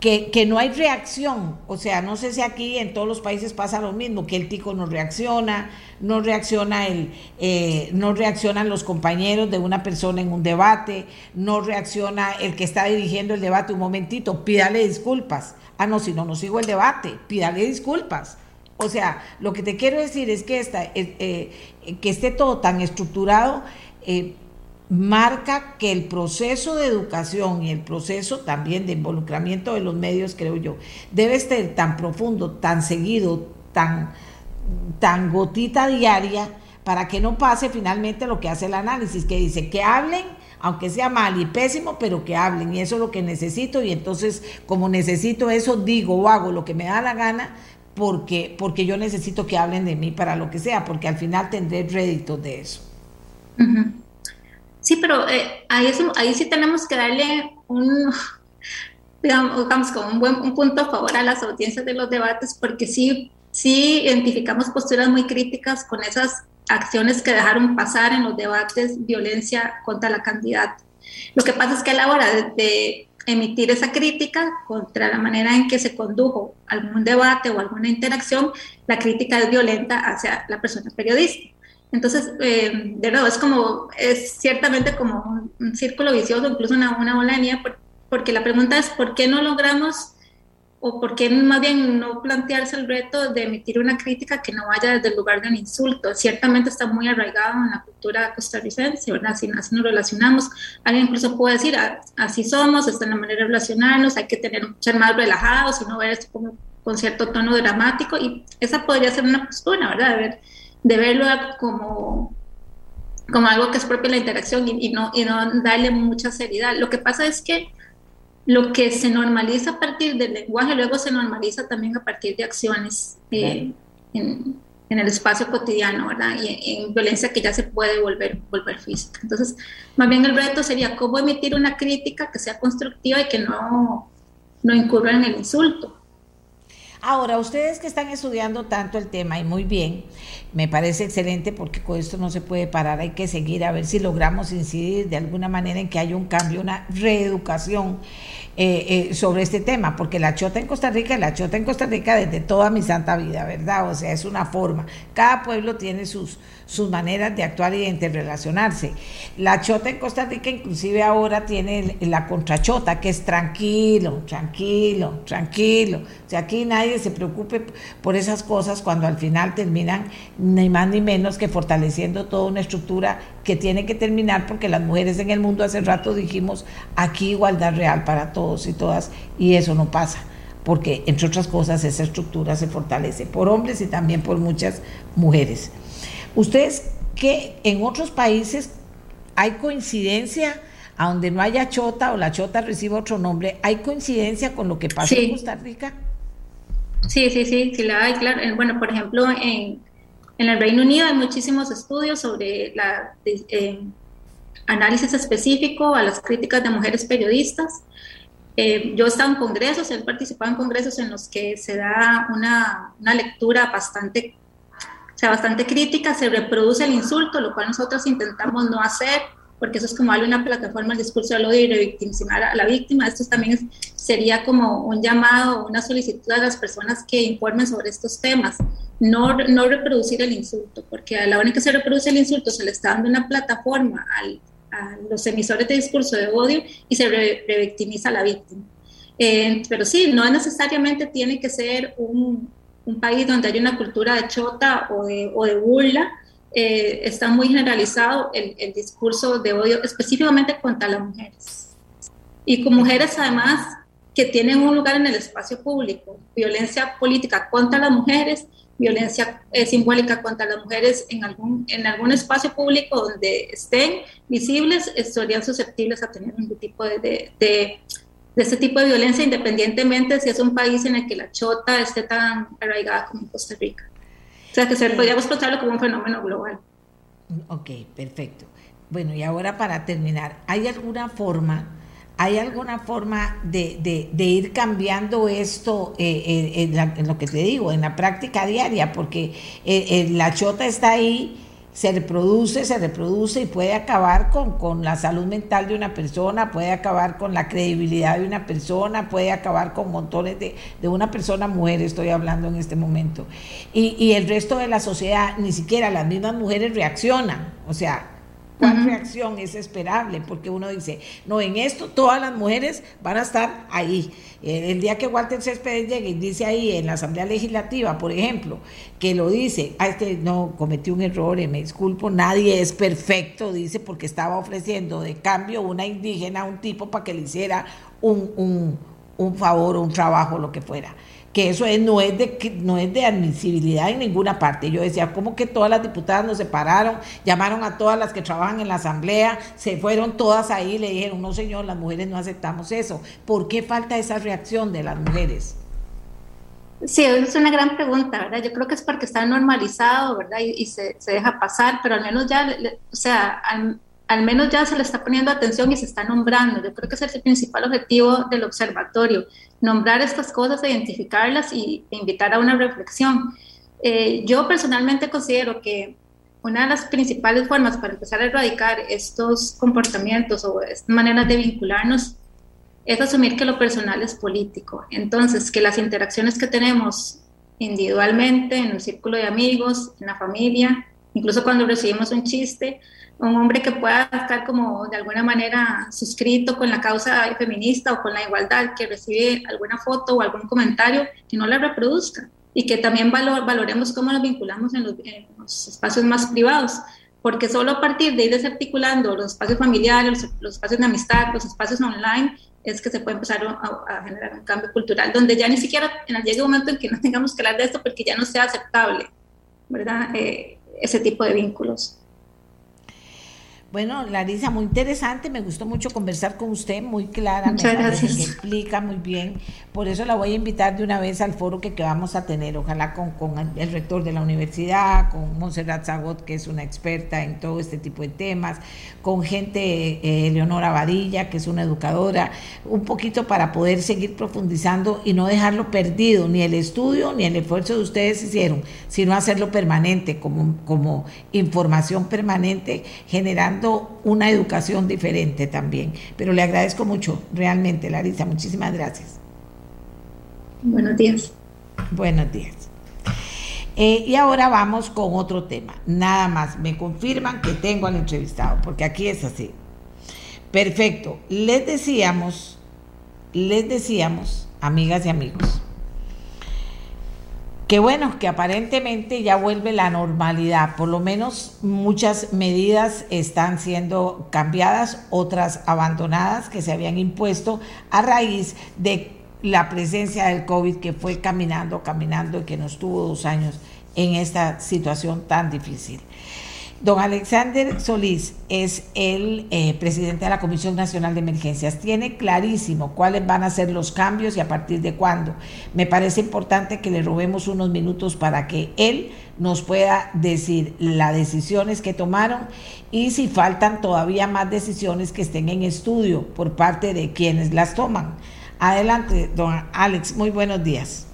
que, que, no hay reacción. O sea, no sé si aquí en todos los países pasa lo mismo, que el tico no reacciona, no reacciona el, no reaccionan los compañeros de una persona en un debate, no reacciona el que está dirigiendo el debate un momentito, pídale disculpas Ah, no, si no, no sigo el debate, pídale disculpas. O sea, lo que te quiero decir es que, esta, eh, eh, que esté todo tan estructurado eh, marca que el proceso de educación y el proceso también de involucramiento de los medios, creo yo, debe ser tan profundo, tan seguido, tan, tan gotita diaria, para que no pase finalmente lo que hace el análisis, que dice que hablen aunque sea mal y pésimo, pero que hablen. Y eso es lo que necesito. Y entonces, como necesito eso, digo o hago lo que me da la gana, porque, porque yo necesito que hablen de mí para lo que sea, porque al final tendré réditos de eso. Sí, pero eh, ahí, sí tenemos que darle un, digamos, como un buen un punto a favor a las audiencias de los debates, porque sí, sí identificamos posturas muy críticas con esas acciones que dejaron pasar en los debates violencia contra la candidata. Lo que pasa es que a la hora de, emitir esa crítica contra la manera en que se condujo algún debate o alguna interacción, la crítica es violenta hacia la persona periodista. Entonces, eh, de nuevo, es como, es ciertamente como un, círculo vicioso, incluso una, una bola de nieve, porque la pregunta es, ¿por qué no logramos o por qué más bien no plantearse el reto de emitir una crítica que no vaya desde el lugar de un insulto. Ciertamente está muy arraigado en la cultura costarricense, ¿verdad? Así, así nos relacionamos. Alguien incluso puede decir, ah, así somos, esta es la manera de relacionarnos, hay que tener, ser más relajados y no ver esto como con cierto tono dramático. Y esa podría ser una postura, ¿verdad? Ver, de verlo como como algo que es propio de la interacción y, y, no, y no darle mucha seriedad. Lo que pasa es que lo que se normaliza a partir del lenguaje luego se normaliza también a partir de acciones eh, en, el espacio cotidiano, ¿verdad? Y en, violencia que ya se puede volver, volver física. Entonces, más bien el reto sería cómo emitir una crítica que sea constructiva y que no, no incurra en el insulto. Ahora, ustedes que están estudiando tanto el tema y muy bien, me parece excelente porque con esto no se puede parar, hay que seguir a ver si logramos incidir de alguna manera en que haya un cambio, una reeducación eh, eh, sobre este tema, porque la chota en Costa Rica, la chota en Costa Rica desde toda mi santa vida, ¿verdad? O sea, es una forma. Cada pueblo tiene sus, sus maneras de actuar y de interrelacionarse. La chota en Costa Rica inclusive ahora tiene la contrachota, que es tranquilo, tranquilo, tranquilo. O sea, aquí nadie se preocupe por esas cosas cuando al final terminan ni más ni menos que fortaleciendo toda una estructura que tiene que terminar porque las mujeres en el mundo hace rato dijimos aquí igualdad real para todos y todas y eso no pasa porque entre otras cosas esa estructura se fortalece por hombres y también por muchas mujeres. Ustedes que en otros países hay coincidencia a donde no haya chota o la chota reciba otro nombre, ¿hay coincidencia con lo que pasa en Costa Rica? Sí, sí, sí, sí la hay, claro. Eh, bueno, por ejemplo, en, en el Reino Unido hay muchísimos estudios sobre la eh, análisis específico a las críticas de mujeres periodistas. Eh, yo he estado en congresos, he participado en congresos en los que se da una, una lectura bastante, o sea, bastante crítica, se reproduce el insulto, lo cual nosotros intentamos no hacer porque eso es como darle una plataforma al discurso del odio y revictimizar a la víctima. Esto también sería como un llamado, una solicitud a las personas que informen sobre estos temas. No, no reproducir el insulto, porque a la hora en que se reproduce el insulto se le está dando una plataforma a los emisores de discurso de odio y se revictimiza a la víctima. Eh, pero sí, no necesariamente tiene que ser un, un, país donde haya una cultura de chota o de, o de burla, eh, está muy generalizado el, el, discurso de odio específicamente contra las mujeres. Y con mujeres además que tienen un lugar en el espacio público, violencia política contra las mujeres, violencia eh, simbólica contra las mujeres en algún, en algún espacio público donde estén visibles, estarían susceptibles a tener un tipo de, de, de, de este tipo de violencia, independientemente si es un país en el que la chota esté tan arraigada como en Costa Rica. O sea, que se, podríamos plantearlo como un fenómeno global. Ok, perfecto. Bueno, y ahora para terminar, ¿hay alguna forma, hay alguna forma de, de, de ir cambiando esto eh, eh en, la, en, lo que te digo, en la práctica diaria? Porque eh, eh la chota está ahí se reproduce, se reproduce y puede acabar con, con, la salud mental de una persona, puede acabar con la credibilidad de una persona, puede acabar con montones de, de una persona mujer, estoy hablando en este momento. Y, y, el resto de la sociedad, ni siquiera las mismas mujeres reaccionan. O sea, ¿cuál uh -huh. reacción es esperable? Porque uno dice, no, en esto todas las mujeres van a estar ahí. El día que Walter Céspedes llegue y dice ahí en la Asamblea Legislativa, por ejemplo, que lo dice, ah, este no, cometí un error, me disculpo, nadie es perfecto, dice, porque estaba ofreciendo de cambio una indígena a un tipo para que le hiciera un, un, un favor un trabajo, lo que fuera que eso es, no, es de, no es de admisibilidad en ninguna parte. Yo decía, ¿cómo que todas las diputadas nos separaron? Llamaron a todas las que trabajan en la asamblea, se fueron todas ahí y le dijeron, no señor, las mujeres no aceptamos eso. ¿Por qué falta esa reacción de las mujeres? Sí, es una gran pregunta, ¿verdad? Yo creo que es porque está normalizado, ¿verdad? Y, se, se, deja pasar, pero al menos ya, o sea, al, al menos ya se le está poniendo atención y se está nombrando. Yo creo que ese es el principal objetivo del observatorio, nombrar estas cosas, identificarlas y e invitar a una reflexión. Eh, yo personalmente considero que una de las principales formas para empezar a erradicar estos comportamientos o estas maneras de vincularnos es asumir que lo personal es político. Entonces, que las interacciones que tenemos individualmente, en un círculo de amigos, en la familia, incluso cuando recibimos un chiste, un hombre que pueda estar como de alguna manera suscrito con la causa feminista o con la igualdad, que recibe alguna foto o algún comentario, que no la reproduzca y que también valor, valoremos cómo nos vinculamos en los, en los, espacios más privados, porque solo a partir de ir desarticulando los espacios familiares, los, los espacios de amistad, los espacios online, es que se puede empezar a, a, generar un cambio cultural, donde ya ni siquiera llegue un momento en que no tengamos que hablar de esto porque ya no sea aceptable, ¿verdad? Eh, ese tipo de vínculos. Bueno, Larisa, muy interesante, me gustó mucho conversar con usted, muy clara, Muchas me gracias. que explica muy bien, por eso la voy a invitar de una vez al foro que, que vamos a tener, ojalá con, con, el rector de la universidad, con Montserrat Zagot, que es una experta en todo este tipo de temas, con gente, eh, Leonora Vadilla, que es una educadora, un poquito para poder seguir profundizando y no dejarlo perdido, ni el estudio, ni el esfuerzo de ustedes hicieron, sino hacerlo permanente, como, como información permanente, generando una educación diferente también. Pero le agradezco mucho, realmente, Larisa, muchísimas gracias. Buenos días. Buenos días. Eh, y ahora vamos con otro tema. Nada más, me confirman que tengo al entrevistado, porque aquí es así. Perfecto. Les decíamos, les decíamos, amigas y amigos, que bueno, que aparentemente ya vuelve la normalidad, por lo menos muchas medidas están siendo cambiadas, otras abandonadas que se habían impuesto a raíz de la presencia del COVID que fue caminando, caminando y que nos tuvo dos años en esta situación tan difícil. Don Alexander Solís es el eh, presidente de la Comisión Nacional de Emergencias. Tiene clarísimo cuáles van a ser los cambios y a partir de cuándo. Me parece importante que le robemos unos minutos para que él nos pueda decir las decisiones que tomaron y si faltan todavía más decisiones que estén en estudio por parte de quienes las toman. Adelante, don Alex, muy buenos días.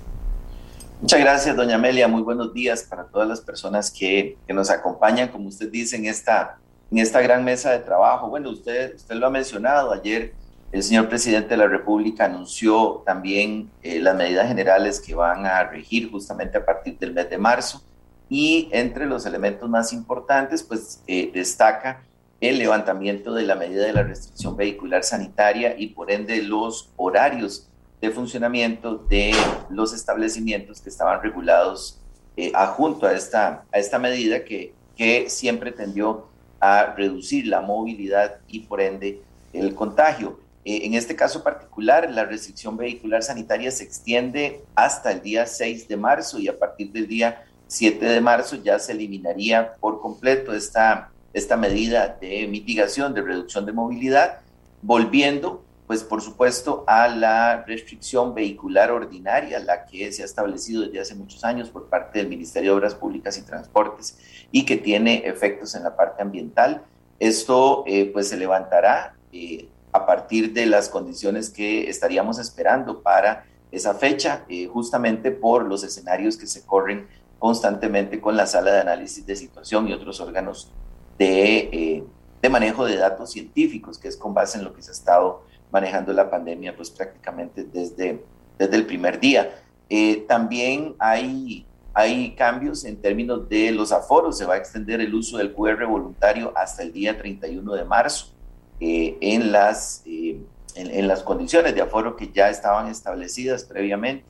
Muchas gracias, doña Amelia. Muy buenos días para todas las personas que, que, nos acompañan, como usted dice, en esta, en esta gran mesa de trabajo. Bueno, usted, usted lo ha mencionado. Ayer el señor presidente de la República anunció también eh, las medidas generales que van a regir justamente a partir del mes de marzo. Y entre los elementos más importantes, pues eh, destaca el levantamiento de la medida de la restricción vehicular sanitaria y por ende los horarios de funcionamiento de los establecimientos que estaban regulados eh, a esta, a esta medida que, que siempre tendió a reducir la movilidad y por ende el contagio. Eh, en este caso particular, la restricción vehicular sanitaria se extiende hasta el día 6 de marzo y a partir del día 7 de marzo ya se eliminaría por completo esta, esta medida de mitigación, de reducción de movilidad, volviendo pues por supuesto a la restricción vehicular ordinaria, la que se ha establecido desde hace muchos años por parte del Ministerio de Obras Públicas y Transportes y que tiene efectos en la parte ambiental. Esto eh, pues se levantará eh, a partir de las condiciones que estaríamos esperando para esa fecha, eh, justamente por los escenarios que se corren constantemente con la sala de análisis de situación y otros órganos de, de manejo de datos científicos, que es con base en lo que se ha estado manejando la pandemia pues prácticamente desde, desde el primer día. Eh, también hay, hay cambios en términos de los aforos, se va a extender el uso del QR voluntario hasta el día 31 de marzo eh, en, las, eh, en, las condiciones de aforo que ya estaban establecidas previamente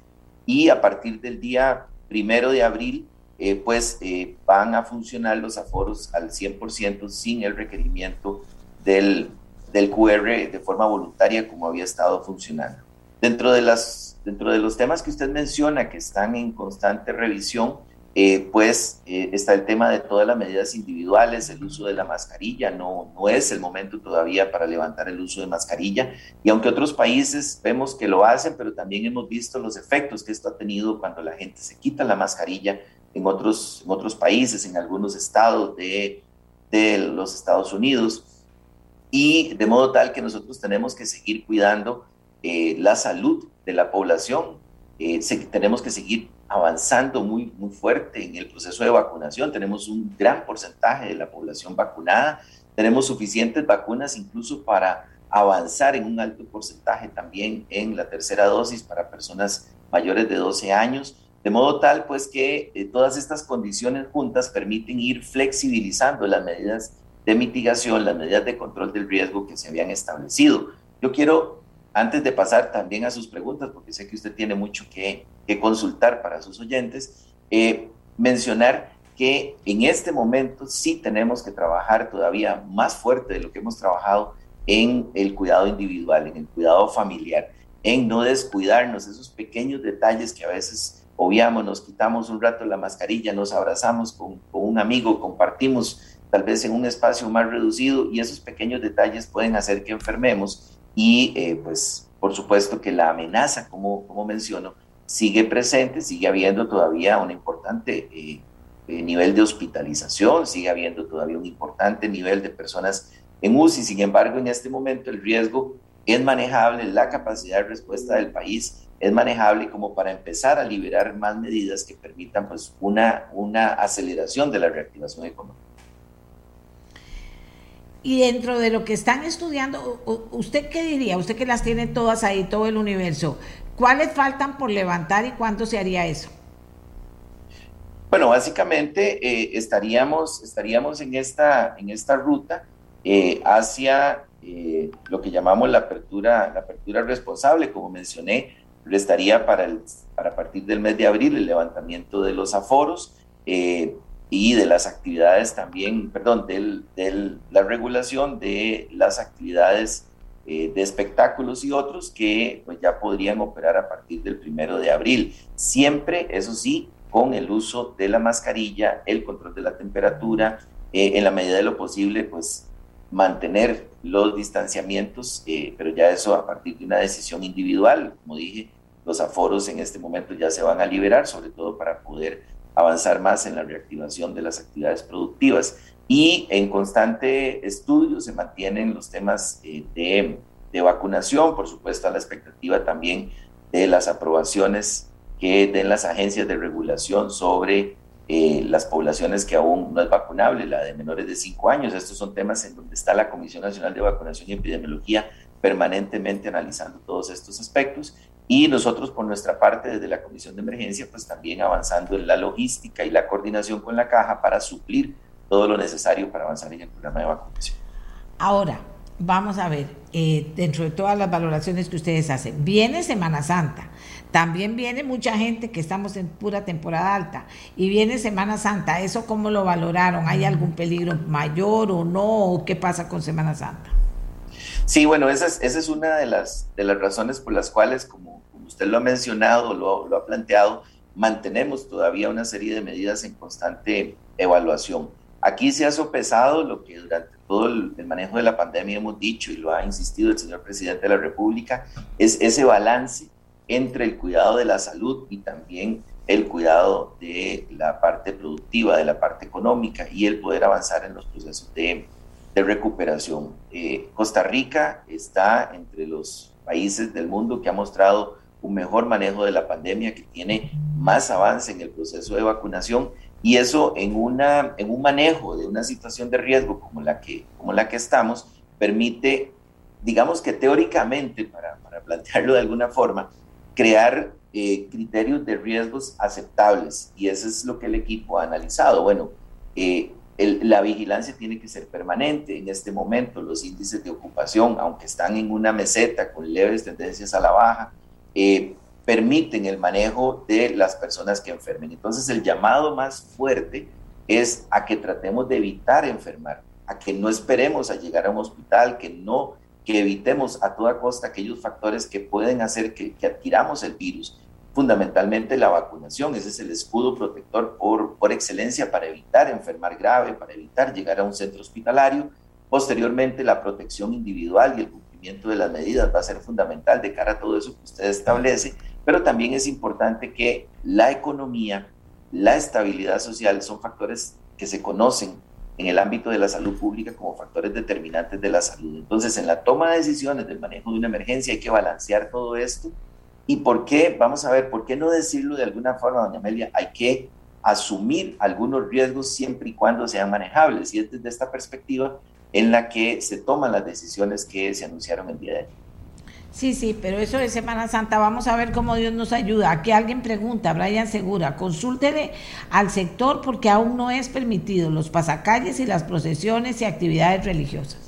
y a partir del día primero de abril pues van a funcionar los aforos al 100% sin el requerimiento del, del QR de forma voluntaria como había estado funcionando. Dentro de, las, dentro de los temas que usted menciona que están en constante revisión, eh, pues eh, está el tema de todas las medidas individuales, el uso de la mascarilla, no, no es el momento todavía para levantar el uso de mascarilla, y aunque otros países vemos que lo hacen, pero también hemos visto los efectos que esto ha tenido cuando la gente se quita la mascarilla en otros, en otros países, en algunos estados de, de los Estados Unidos, y de modo tal que nosotros tenemos que seguir cuidando eh, la salud de la población, eh, tenemos que seguir avanzando muy, muy fuerte en el proceso de vacunación, tenemos un gran porcentaje de la población vacunada, tenemos suficientes vacunas incluso para avanzar en un alto porcentaje también en la tercera dosis para personas mayores de 12 años, de modo tal pues que eh, todas estas condiciones juntas permiten ir flexibilizando las medidas de mitigación, las medidas de control del riesgo que se habían establecido. Yo quiero, antes de pasar también a sus preguntas, porque sé que usted tiene mucho que, consultar para sus oyentes, eh, mencionar que en este momento sí tenemos que trabajar todavía más fuerte de lo que hemos trabajado en el cuidado individual, en el cuidado familiar, en no descuidarnos esos pequeños detalles que a veces obviamos, nos quitamos un rato la mascarilla, nos abrazamos con, con un amigo, compartimos tal vez en un espacio más reducido y esos pequeños detalles pueden hacer que enfermemos y eh, pues por supuesto que la amenaza, como, como menciono, sigue presente, sigue habiendo todavía un importante eh, eh, nivel de hospitalización, sigue habiendo todavía un importante nivel de personas en UCI, sin embargo en este momento el riesgo es manejable, la capacidad de respuesta del país es manejable como para empezar a liberar más medidas que permitan pues una, una aceleración de la reactivación económica. Y dentro de lo que están estudiando, ¿usted qué diría? Usted que las tiene todas ahí, todo el universo, ¿cuáles faltan por levantar y cuándo se haría eso? Bueno, básicamente eh, estaríamos, estaríamos en, esta, en esta ruta eh, hacia eh, lo que llamamos la apertura, la apertura responsable, como mencioné, restaría para, el, para partir del mes de abril el levantamiento de los aforos y de las actividades también, perdón, de la regulación de las actividades eh, de espectáculos y otros que pues, ya podrían operar a partir del primero de abril. Siempre, eso sí, con el uso de la mascarilla, el control de la temperatura, eh, en la medida de lo posible, pues mantener los distanciamientos, eh, pero ya eso a partir de una decisión individual, como dije, los aforos en este momento ya se van a liberar, sobre todo para poder avanzar más en la reactivación de las actividades productivas. Y en constante estudio se mantienen los temas eh, de, de, vacunación, por supuesto a la expectativa también de las aprobaciones que den las agencias de regulación sobre eh, las poblaciones que aún no es vacunable, la de menores de 5 años. Estos son temas en donde está la Comisión Nacional de Vacunación y Epidemiología permanentemente analizando todos estos aspectos y nosotros por nuestra parte desde la Comisión de Emergencia pues también avanzando en la logística y la coordinación con la caja para suplir todo lo necesario para avanzar en el programa de vacunación. Ahora, vamos a ver, eh, dentro de todas las valoraciones que ustedes hacen, viene Semana Santa, también viene mucha gente que estamos en pura temporada alta y viene Semana Santa, ¿eso cómo lo valoraron? ¿Hay algún peligro mayor o no? ¿Qué pasa con Semana Santa? Sí, bueno, esa es, esa es una de las, de las razones por las cuales, como, usted lo ha mencionado, lo, lo ha planteado, mantenemos todavía una serie de medidas en constante evaluación. Aquí se ha sopesado lo que durante todo el, manejo de la pandemia hemos dicho y lo ha insistido el señor presidente de la República, es ese balance entre el cuidado de la salud y también el cuidado de la parte productiva, de la parte económica y el poder avanzar en los procesos de, de recuperación. Eh, Costa Rica está entre los países del mundo que ha mostrado un mejor manejo de la pandemia, que tiene más avance en el proceso de vacunación y eso en, una, en un manejo de una situación de riesgo como la que, como la que estamos, permite, digamos que teóricamente, para, para plantearlo de alguna forma, crear eh, criterios de riesgos aceptables. Y eso es lo que el equipo ha analizado. Bueno, eh, la vigilancia tiene que ser permanente. En este momento los índices de ocupación, aunque están en una meseta con leves tendencias a la baja, eh, permiten el manejo de las personas que enfermen. Entonces el llamado más fuerte es a que tratemos de evitar enfermar, a que no esperemos a llegar a un hospital, que no, que evitemos a toda costa aquellos factores que pueden hacer que, que adquiramos el virus. Fundamentalmente la vacunación, ese es el escudo protector por, por excelencia para evitar enfermar grave, para evitar llegar a un centro hospitalario. Posteriormente la protección individual y el cumplimiento de las medidas va a ser fundamental de cara a todo eso que usted establece pero también es importante que la economía, la estabilidad social son factores que se conocen en el ámbito de la salud pública como factores determinantes de la salud. Entonces, en la toma de decisiones del manejo de una emergencia hay que balancear todo esto. ¿Y por qué? Vamos a ver, ¿por qué no decirlo de alguna forma, doña Amelia? Hay que asumir algunos riesgos siempre y cuando sean manejables. Y es desde esta perspectiva en la que se toman las decisiones que se anunciaron el día de ayer. Sí, sí, pero eso de Semana Santa, vamos a ver cómo Dios nos ayuda. Aquí alguien pregunta, Brian Segura, consúltele al sector porque aún no es permitido los pasacalles y las procesiones y actividades religiosas.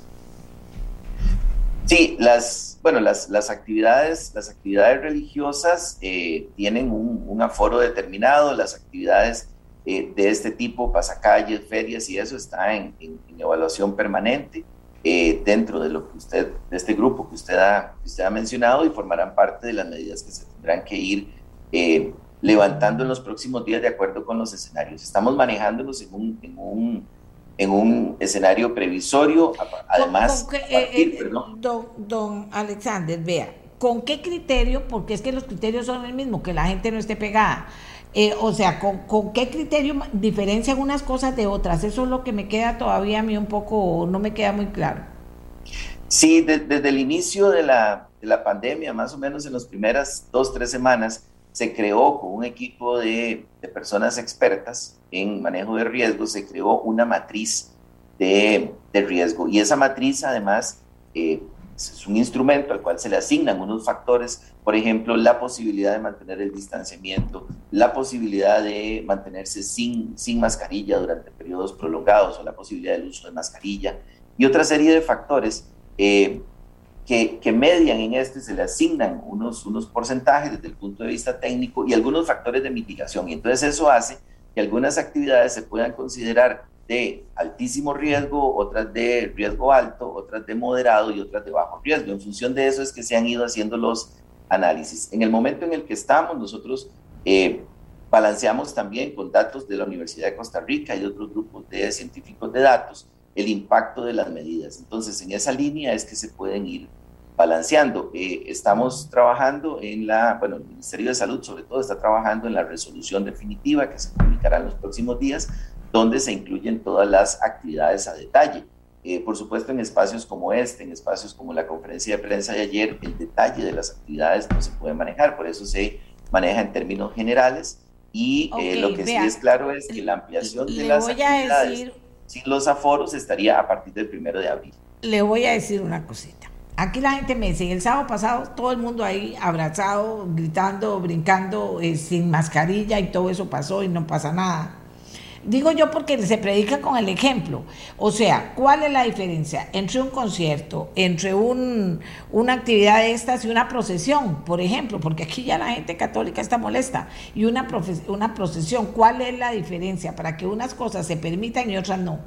Sí, las, bueno, las, las actividades, las actividades religiosas eh, tienen un, aforo determinado, las actividades eh, de este tipo, pasacalles, ferias y eso está en evaluación permanente. Eh, dentro de lo que usted, de este grupo que usted, ha, usted ha mencionado y formarán parte de las medidas que se tendrán que ir eh, levantando en los próximos días de acuerdo con los escenarios. Estamos manejándonos en un, en un, en un escenario previsorio, además... Eh, don, don Alexander, vea, ¿con qué criterio? Porque es que los criterios son el mismo, que la gente no esté pegada eh, o sea, ¿con, qué criterio diferencian unas cosas de otras? Eso es lo que me queda todavía a mí un poco, no me queda muy claro. Sí, desde el inicio de la, de la, pandemia, más o menos en las primeras dos, tres semanas, se creó con un equipo de, de personas expertas en manejo de riesgos, se creó una matriz de, riesgo. Y esa matriz además eh, es un instrumento al cual se le asignan unos factores, por ejemplo, la posibilidad de mantener el distanciamiento, la posibilidad de mantenerse sin, sin mascarilla durante periodos prolongados o la posibilidad del uso de mascarilla y otra serie de factores eh, que, que, median en este, se le asignan unos, unos porcentajes desde el punto de vista técnico y algunos factores de mitigación. Y entonces eso hace que algunas actividades se puedan considerar de altísimo riesgo, otras de riesgo alto, otras de moderado y otras de bajo riesgo. En función de eso es que se han ido haciendo los análisis. En el momento en el que estamos, nosotros eh, Balanceamos también con datos de la Universidad de Costa Rica y otros grupos de científicos de datos el impacto de las medidas. Entonces, en esa línea es que se pueden ir balanceando. Eh, estamos trabajando en la, bueno, el Ministerio de Salud sobre todo está trabajando en la resolución definitiva que se publicará en los próximos días, donde se incluyen todas las actividades a detalle. Eh, por supuesto, en espacios como este, en espacios como la conferencia de prensa de ayer, el detalle de las actividades no se puede manejar, por eso se maneja en términos generales. Y eh, lo que sí es claro es que la ampliación de las actividades sin los aforos estaría a partir del primero de abril. Le voy a decir una cosita. Aquí la gente me dice, el sábado pasado todo el mundo ahí abrazado, gritando, brincando, eh, sin mascarilla y todo eso pasó y no pasa nada. Digo yo porque se predica con el ejemplo. O sea, ¿cuál es la diferencia entre un concierto, entre un, una actividad de estas y una procesión, por ejemplo? Porque aquí ya la gente católica está molesta. Y una, una procesión, ¿cuál es la diferencia para que unas cosas se permitan y otras no?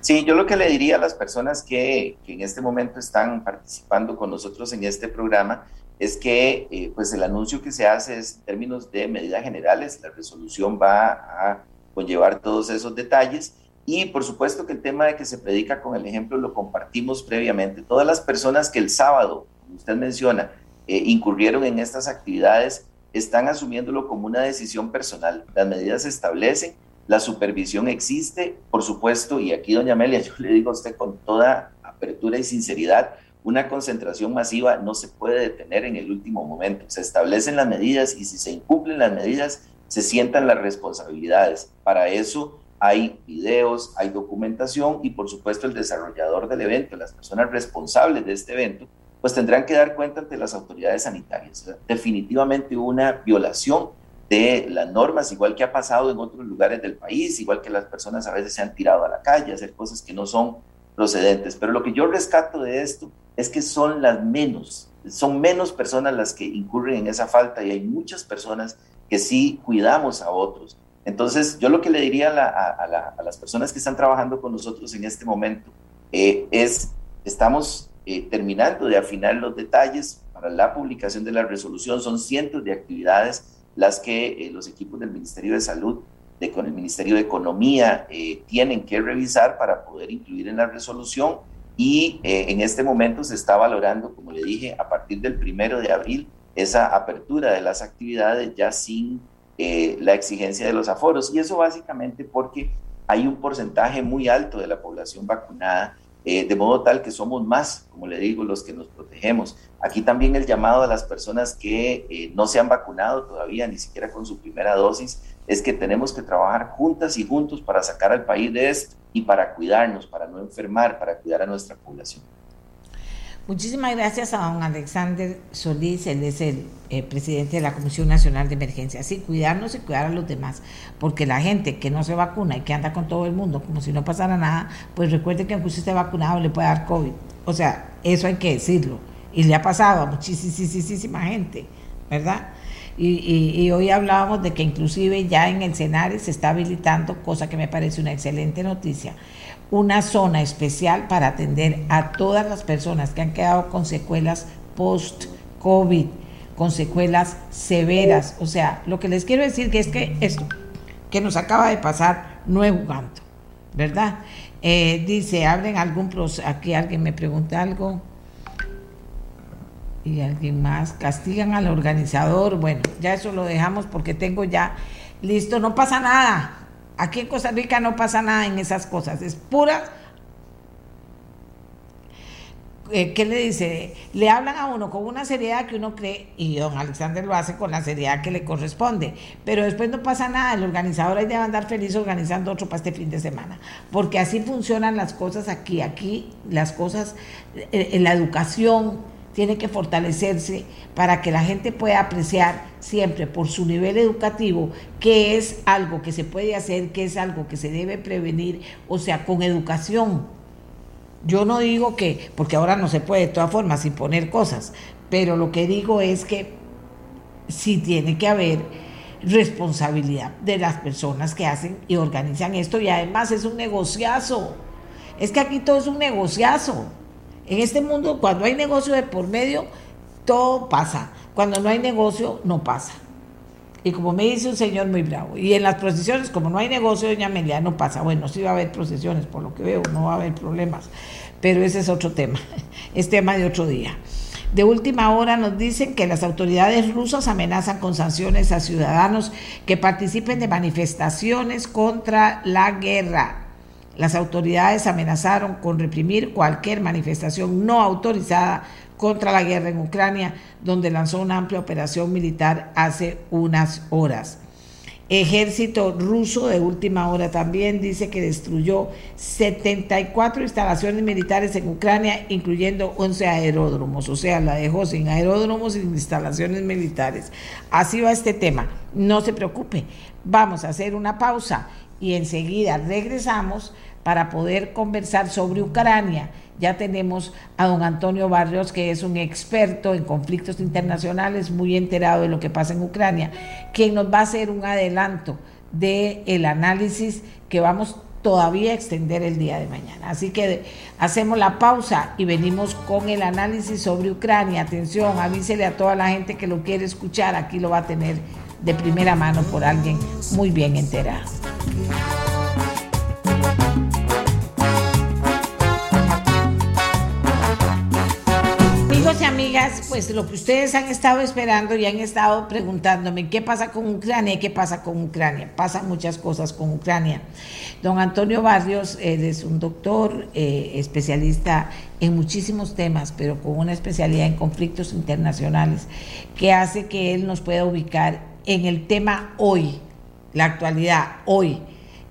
Sí, yo lo que le diría a las personas que, que en este momento están participando con nosotros en este programa es que eh, pues el anuncio que se hace es en términos de medidas generales, la resolución va a conllevar todos esos detalles. Y por supuesto que el tema de que se predica con el ejemplo lo compartimos previamente. Todas las personas que el sábado, como usted menciona, eh, incurrieron en estas actividades están asumiéndolo como una decisión personal. Las medidas se establecen, la supervisión existe, por supuesto, y aquí, doña Amelia, yo le digo a usted con toda apertura y sinceridad, una concentración masiva no se puede detener en el último momento. Se establecen las medidas y si se incumplen las medidas, se sientan las responsabilidades. Para eso hay videos, hay documentación y por supuesto el desarrollador del evento, las personas responsables de este evento, pues tendrán que dar cuenta ante las autoridades sanitarias. Definitivamente una violación de las normas, igual que ha pasado en otros lugares del país, igual que las personas a veces se han tirado a la calle hacer cosas que no son procedentes. Pero lo que yo rescato de esto es que son las menos, son menos personas las que incurren en esa falta y hay muchas personas que sí cuidamos a otros. Entonces, yo lo que le diría a, las personas que están trabajando con nosotros en este momento eh, es, estamos eh, terminando de afinar los detalles para la publicación de la resolución. Son cientos de actividades las que eh, los equipos del Ministerio de Salud, de, con el Ministerio de Economía, tienen que revisar para poder incluir en la resolución. Y en este momento se está valorando, como le dije, a partir del primero de abril, esa apertura de las actividades ya sin eh, la exigencia de los aforos. Y eso básicamente porque hay un porcentaje muy alto de la población vacunada, eh, de modo tal que somos más, como le digo, los que nos protegemos. Aquí también el llamado a las personas que eh, no se han vacunado todavía, ni siquiera con su primera dosis, es que tenemos que trabajar juntas y juntos para sacar al país de esto y para cuidarnos, para no enfermar, para cuidar a nuestra población. Muchísimas gracias a don Alexander Solís, él es el eh, presidente de la Comisión Nacional de Emergencia. Sí, cuidarnos y cuidar a los demás, porque la gente que no se vacuna y que anda con todo el mundo como si no pasara nada, pues recuerde que aunque usted esté vacunado le puede dar COVID. O sea, eso hay que decirlo. Y le ha pasado a muchísima gente, ¿verdad? Y, y, hoy hablábamos de que inclusive ya en el Senare se está habilitando, cosa que me parece una excelente noticia, una zona especial para atender a todas las personas que han quedado con secuelas post-COVID, con secuelas severas. O sea, lo que les quiero decir que es que esto que nos acaba de pasar no es jugando, ¿verdad? Eh, dice, hablen algún proceso, aquí alguien me pregunta algo. Y alguien más, castigan al organizador. Bueno, ya eso lo dejamos porque tengo ya listo, no pasa nada. Aquí en Costa Rica no pasa nada en esas cosas, es pura... Eh, ¿Qué le dice? Le hablan a uno con una seriedad que uno cree, y don Alexander lo hace con la seriedad que le corresponde, pero después no pasa nada, el organizador ahí debe andar feliz organizando otro para este fin de semana, porque así funcionan las cosas aquí, aquí las cosas, eh, en la educación, tiene que fortalecerse para que la gente pueda apreciar siempre por su nivel educativo que es algo que se puede hacer, que es algo que se debe prevenir, o sea, con educación. Yo no digo que, porque ahora no se puede de todas formas imponer cosas, pero lo que digo es que sí tiene que haber responsabilidad de las personas que hacen y organizan esto y además es un negociazo. Es que aquí todo es un negociazo. En este mundo, cuando hay negocio de por medio, todo pasa. Cuando no hay negocio, no pasa. Y como me dice un señor muy bravo, y en las procesiones, como no hay negocio, doña Amelia, no pasa. Bueno, sí va a haber procesiones, por lo que veo, no va a haber problemas. Pero ese es otro tema, es tema de otro día. De última hora nos dicen que las autoridades rusas amenazan con sanciones a ciudadanos que participen de manifestaciones contra la guerra. Las autoridades amenazaron con reprimir cualquier manifestación no autorizada contra la guerra en Ucrania, donde lanzó una amplia operación militar hace unas horas. Ejército ruso de última hora también dice que destruyó 74 instalaciones militares en Ucrania, incluyendo 11 aeródromos, o sea, la dejó sin aeródromos y instalaciones militares. Así va este tema. No se preocupe, vamos a hacer una pausa y enseguida regresamos para poder conversar sobre Ucrania ya tenemos a don Antonio Barrios, que es un experto en conflictos internacionales, muy enterado de lo que pasa en Ucrania, quien nos va a hacer un adelanto del el análisis que vamos todavía a extender el día de mañana. Así que hacemos la pausa y venimos con el análisis sobre Ucrania. Atención, avísele a toda la gente que lo quiere escuchar, aquí lo va a tener de primera mano por alguien muy bien enterado. Amigos y amigas, pues lo que ustedes han estado esperando y han estado preguntándome, ¿qué pasa con Ucrania? ¿Qué pasa con Ucrania? Pasan muchas cosas con Ucrania. Don Antonio Barrios es un doctor eh, especialista en muchísimos temas, pero con una especialidad en conflictos internacionales, que hace que él nos pueda ubicar en el tema hoy, la actualidad hoy.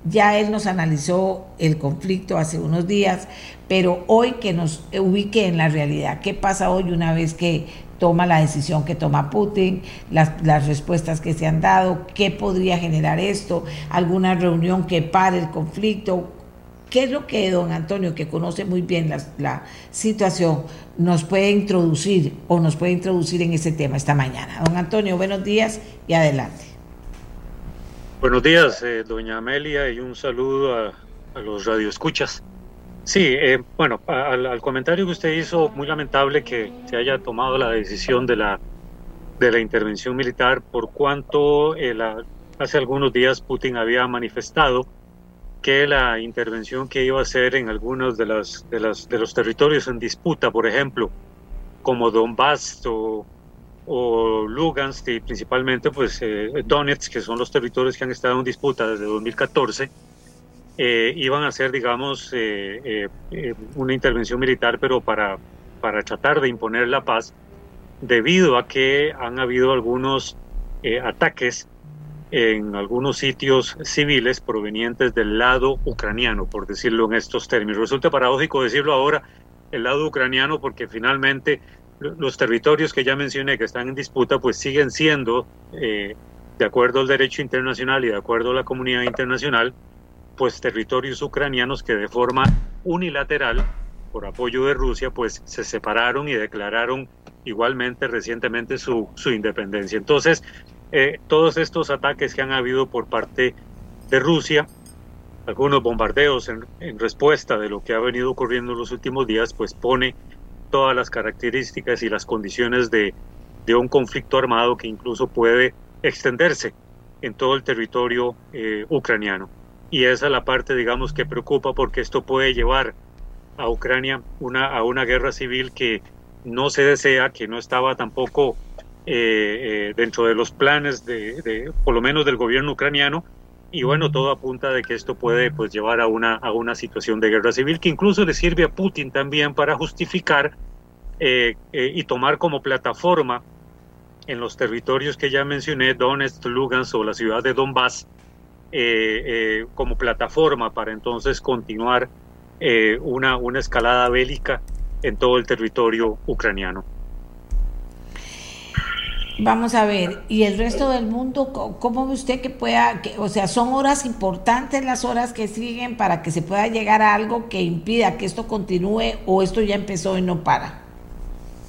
Ya él nos analizó el conflicto hace unos días, pero hoy que nos ubique en la realidad, ¿qué pasa hoy una vez que toma la decisión que toma Putin, las, las, respuestas que se han dado, qué podría generar esto, alguna reunión que pare el conflicto. ¿Qué es lo que don Antonio, que conoce muy bien la, la situación, nos puede introducir o nos puede introducir en ese tema esta mañana? Don Antonio, buenos días y adelante. Buenos días, eh, doña Amelia, y un saludo a, los radioescuchas. Sí, eh, bueno, al, comentario que usted hizo, muy lamentable que se haya tomado la decisión de la, de la intervención militar, por cuanto eh, hace algunos días Putin había manifestado que la intervención que iba a hacer en algunos de, las, de, las, de los territorios en disputa, por ejemplo, como Donbass o o Lugansk y principalmente pues eh, Donetsk, que son los territorios que han estado en disputa desde 2014, eh, iban a hacer, digamos, eh, una intervención militar, pero para, para tratar de imponer la paz, debido a que han habido algunos ataques en algunos sitios civiles provenientes del lado ucraniano, por decirlo en estos términos. Resulta paradójico decirlo ahora, el lado ucraniano, porque finalmente los territorios que ya mencioné que están en disputa, pues siguen siendo, eh, de acuerdo al derecho internacional y de acuerdo a la comunidad internacional, pues territorios ucranianos que de forma unilateral, por apoyo de Rusia, pues se separaron y declararon igualmente recientemente su, su independencia. Entonces, eh, todos estos ataques que han habido por parte de Rusia, algunos bombardeos en, respuesta de lo que ha venido ocurriendo en los últimos días, pues pone todas las características y las condiciones de, un conflicto armado que incluso puede extenderse en todo el territorio eh, ucraniano. Y esa es la parte, digamos, que preocupa porque esto puede llevar a Ucrania una, a una guerra civil que no se desea, que no estaba tampoco eh, eh, dentro de los planes de, por lo menos del gobierno ucraniano, y bueno, todo apunta de que esto puede pues llevar a una, a una situación de guerra civil que incluso le sirve a Putin también para justificar eh, eh, y tomar como plataforma en los territorios que ya mencioné, Donetsk, Lugansk o la ciudad de Donbass, como plataforma para entonces continuar una, una escalada bélica en todo el territorio ucraniano. Vamos a ver, ¿y el resto del mundo cómo ve usted que pueda, o sea, son horas importantes las horas que siguen para que se pueda llegar a algo que impida que esto continúe o esto ya empezó y no para?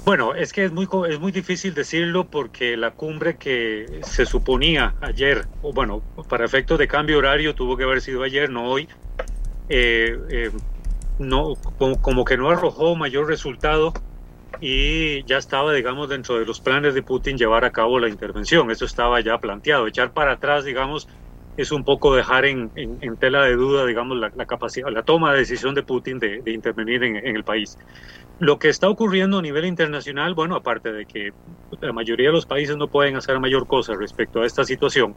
Bueno, es que es muy, es muy difícil decirlo porque la cumbre que se suponía ayer, bueno, para efectos de cambio horario tuvo que haber sido ayer, no hoy, eh, eh, no, como, que no arrojó mayor resultado y ya estaba, digamos, dentro de los planes de Putin llevar a cabo la intervención. Eso estaba ya planteado. Echar para atrás, digamos, es un poco dejar en, tela de duda, digamos, la, capacidad, la toma de decisión de Putin de, intervenir en, el país. Lo que está ocurriendo a nivel internacional, bueno, aparte de que la mayoría de los países no pueden hacer mayor cosa respecto a esta situación,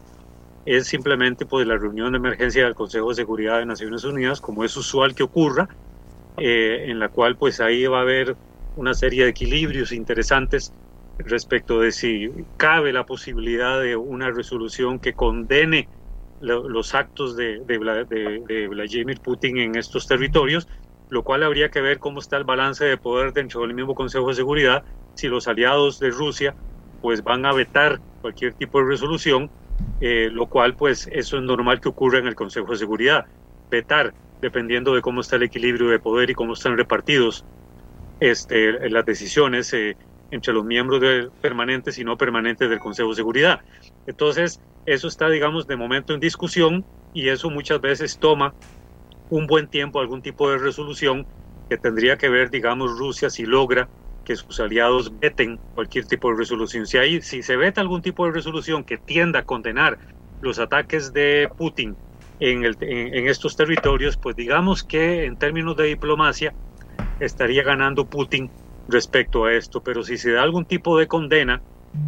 es simplemente pues la reunión de emergencia del Consejo de Seguridad de Naciones Unidas, como es usual que ocurra, eh, en la cual pues ahí va a haber una serie de equilibrios interesantes respecto de si cabe la posibilidad de una resolución que condene los actos de, de, Vladimir Putin en estos territorios, lo cual habría que ver cómo está el balance de poder dentro del mismo Consejo de Seguridad, si los aliados de Rusia pues van a vetar cualquier tipo de resolución, eh, lo cual pues eso es normal que ocurra en el Consejo de Seguridad, vetar dependiendo de cómo está el equilibrio de poder y cómo están repartidos este, las decisiones eh, entre los miembros permanentes y no permanentes del Consejo de Seguridad. Entonces, eso está, digamos, de momento en discusión y eso muchas veces toma un buen tiempo algún tipo de resolución que tendría que ver, digamos, Rusia si logra que sus aliados veten cualquier tipo de resolución. Si, hay, si se veta algún tipo de resolución que tienda a condenar los ataques de Putin en, estos territorios, pues digamos que en términos de diplomacia estaría ganando Putin respecto a esto, pero si se da algún tipo de condena,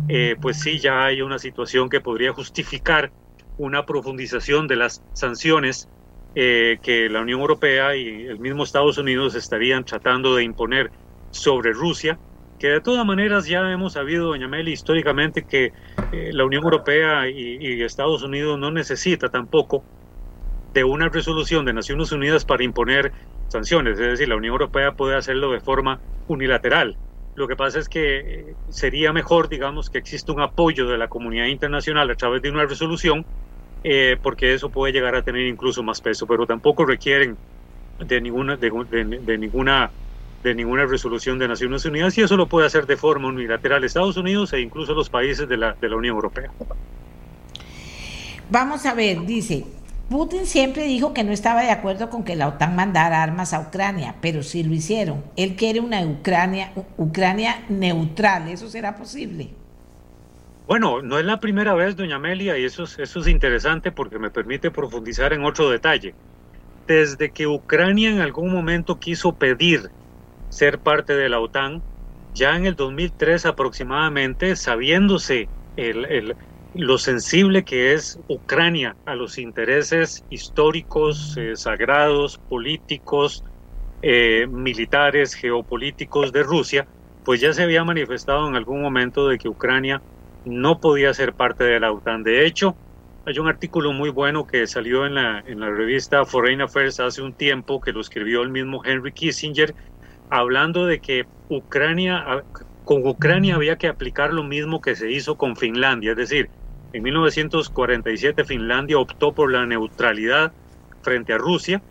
eh, pues sí, ya hay una situación que podría justificar una profundización de las sanciones eh, que la Unión Europea y el mismo Estados Unidos estarían tratando de imponer sobre Rusia, que de todas maneras ya hemos sabido, doña Meli, históricamente que eh, la Unión Europea y, Estados Unidos no necesita tampoco de una resolución de Naciones Unidas para imponer sanciones, es decir, la Unión Europea puede hacerlo de forma unilateral. Lo que pasa es que eh, sería mejor, digamos, que exista un apoyo de la comunidad internacional a través de una resolución, eh, porque eso puede llegar a tener incluso más peso, pero tampoco requieren de ninguna, de, ninguna, de ninguna resolución de Naciones Unidas y eso lo puede hacer de forma unilateral Estados Unidos e incluso los países de la, de la Unión Europea. Vamos a ver, dice, Putin siempre dijo que no estaba de acuerdo con que la OTAN mandara armas a Ucrania, pero sí lo hicieron. Él quiere una Ucrania, neutral. ¿Eso será posible? Bueno, no es la primera vez, doña Amelia, y eso es, eso es interesante porque me permite profundizar en otro detalle. Desde que Ucrania en algún momento quiso pedir ser parte de la OTAN, ya en el 2003 aproximadamente, sabiéndose el lo sensible que es Ucrania a los intereses históricos, eh, sagrados, políticos, eh, militares, geopolíticos de Rusia, pues ya se había manifestado en algún momento de que Ucrania no podía ser parte de la OTAN. De hecho, hay un artículo muy bueno que salió en la, en la revista Foreign Affairs hace un tiempo, que lo escribió el mismo Henry Kissinger, hablando de que Ucrania, con Ucrania había que aplicar lo mismo que se hizo con Finlandia, es decir, en 1947 Finlandia optó por la neutralidad frente a Rusia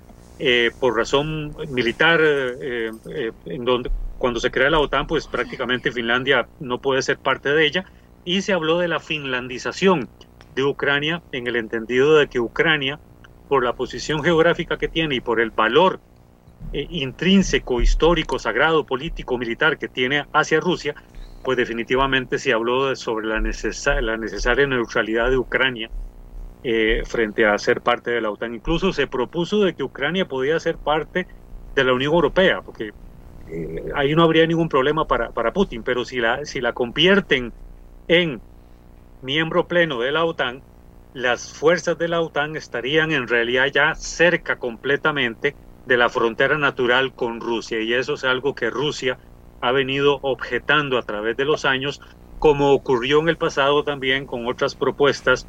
eh, por razón militar, eh, eh, donde cuando se crea la OTAN, pues prácticamente Finlandia no puede ser parte de ella, y se habló de la finlandización de Ucrania en el entendido de que Ucrania, por la posición geográfica que tiene y por el valor intrínseco, histórico, sagrado, político, militar que tiene hacia Rusia, pues definitivamente se habló sobre la, la necesaria neutralidad de Ucrania eh, frente a ser parte de la OTAN. Incluso se propuso de que Ucrania podía ser parte de la Unión Europea, porque eh, ahí no habría ningún problema para, para Putin, pero si la, si la convierten en miembro pleno de la OTAN, las fuerzas de la OTAN estarían en realidad ya cerca completamente de la frontera natural con Rusia, y eso es algo que Rusia ha venido objetando a través de los años, como ocurrió en el pasado también con otras propuestas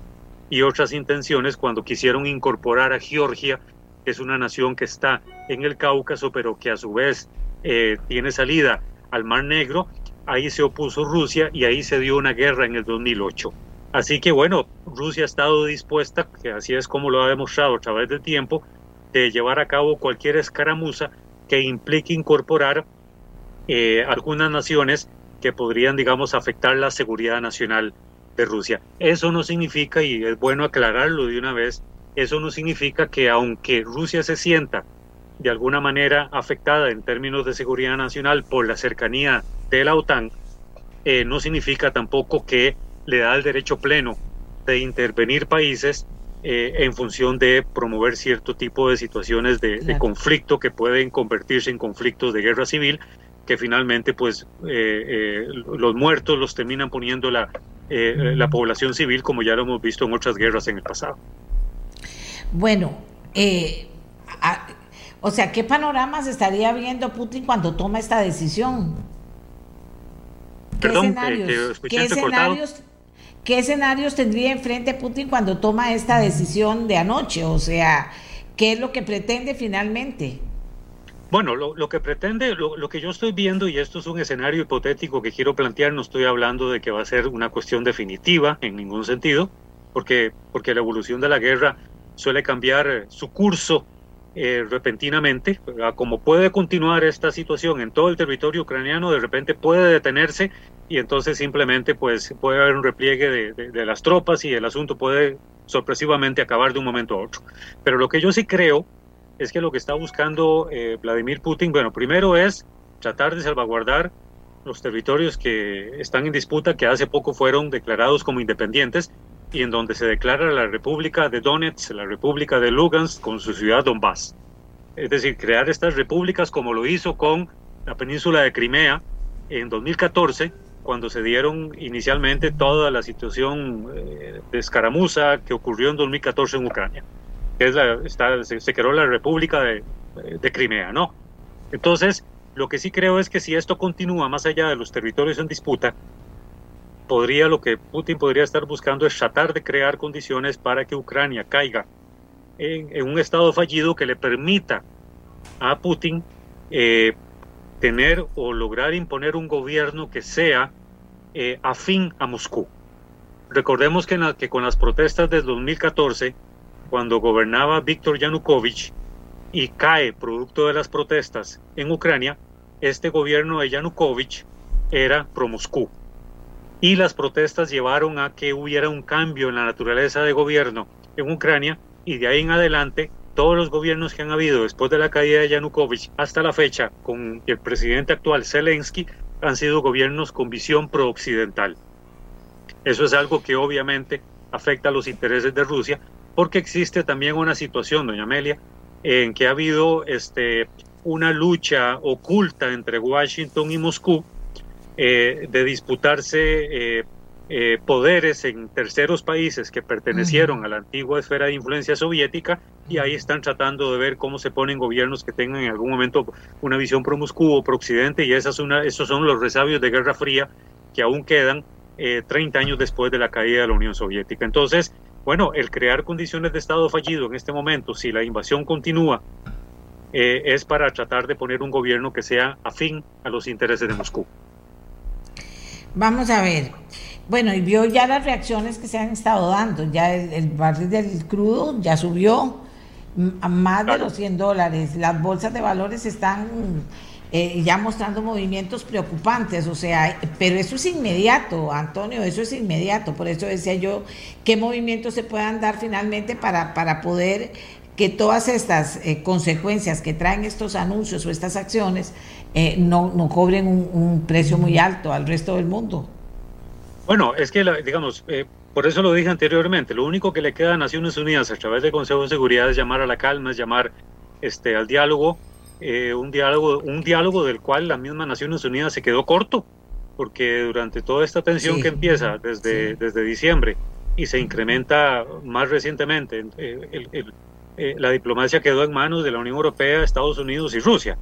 y otras intenciones cuando quisieron incorporar a Georgia, que es una nación que está en el Cáucaso, pero que a su vez eh, tiene salida al Mar Negro. Ahí se opuso Rusia y ahí se dio una guerra en el 2008. Así que bueno, Rusia ha estado dispuesta, que así es como lo ha demostrado a través del tiempo, de llevar a cabo cualquier escaramuza que implique incorporar eh, algunas naciones que podrían, digamos, afectar la seguridad nacional de Rusia. Eso no significa, y es bueno aclararlo de una vez, eso no significa que aunque Rusia se sienta de alguna manera afectada en términos de seguridad nacional por la cercanía de la OTAN eh, no significa tampoco que le da el derecho pleno de intervenir países eh, en función de promover cierto tipo de situaciones de, conflicto que pueden convertirse en conflictos de guerra civil que finalmente pues eh, los muertos los terminan poniendo la, la población civil como ya lo hemos visto en otras guerras en el pasado. Bueno, o sea, ¿qué panoramas estaría viendo Putin cuando toma esta decisión? ¿Qué escenarios, ¿qué, escenarios, tendría enfrente Putin cuando toma esta decisión de anoche? O sea, ¿qué es lo que pretende finalmente? Bueno, lo, que pretende, lo, que yo estoy viendo, y esto es un escenario hipotético que quiero plantear, no estoy hablando de que va a ser una cuestión definitiva en ningún sentido, porque, porque la evolución de la guerra suele cambiar su curso eh, repentinamente, como puede continuar esta situación en todo el territorio ucraniano, de repente puede detenerse y entonces simplemente pues puede haber un repliegue de, las tropas y el asunto puede sorpresivamente acabar de un momento a otro. Pero lo que yo sí creo es que lo que está buscando eh, Vladimir Putin, bueno, primero es tratar de salvaguardar los territorios que están en disputa, que hace poco fueron declarados como independientes, y en donde se declara la República de Donetsk, la República de Lugansk con su ciudad Donbass. Es decir, crear estas repúblicas como lo hizo con la península de Crimea en 2014, cuando se dieron inicialmente toda la situación eh, de escaramuza que ocurrió en 2014 en Ucrania, que está, se, creó la República de, Crimea, ¿no? Entonces, lo que sí creo es que si esto continúa más allá de los territorios en disputa, podría, lo que Putin podría estar buscando es tratar de crear condiciones para que Ucrania caiga en, un estado fallido que le permita a Putin eh, tener o lograr imponer un gobierno que sea eh, afín a Moscú. Recordemos que, que con las protestas del 2014, cuando gobernaba Víctor Yanukovych y cae producto de las protestas en Ucrania, este gobierno de Yanukovych era pro-Moscú y las protestas llevaron a que hubiera un cambio en la naturaleza de gobierno en Ucrania y de ahí en adelante todos los gobiernos que han habido después de la caída de Yanukovych hasta la fecha con el presidente actual Zelensky han sido gobiernos con visión pro-occidental. Eso es algo que obviamente afecta a los intereses de Rusia porque existe también una situación, doña Amelia, en que ha habido este, una lucha oculta entre Washington y Moscú eh, de disputarse eh, eh, poderes en terceros países que pertenecieron a la antigua esfera de influencia soviética y ahí están tratando de ver cómo se ponen gobiernos que tengan en algún momento una visión pro Moscú o pro Occidente y esas una, esos son los resabios de Guerra Fría que aún quedan 30 años después de la caída de la Unión Soviética. Entonces, bueno, el crear condiciones de Estado fallido en este momento, si la invasión continúa, es para tratar de poner un gobierno que sea afín a los intereses de Moscú. Vamos a ver. Bueno, y vio ya las reacciones que se han estado dando. Ya el, barril del crudo ya subió a más de los 100 dólares. Las bolsas de valores están eh, ya mostrando movimientos preocupantes. O sea, pero eso es inmediato, Antonio, eso es inmediato. Por eso decía yo, ¿qué movimientos se puedan dar finalmente para, para poder que todas estas eh, consecuencias que traen estos anuncios o estas acciones eh, no, no cobren un, precio muy alto al resto del mundo. Bueno, es que, digamos, eh, por eso lo dije anteriormente, lo único que le queda a Naciones Unidas a través del Consejo de Seguridad es llamar a la calma, es llamar este, al diálogo, un diálogo, un diálogo del cual la misma Naciones Unidas se quedó corto, porque durante toda esta tensión que empieza desde, desde diciembre y se incrementa más recientemente, el eh, la diplomacia quedó en manos de la Unión Europea, Estados Unidos y Rusia.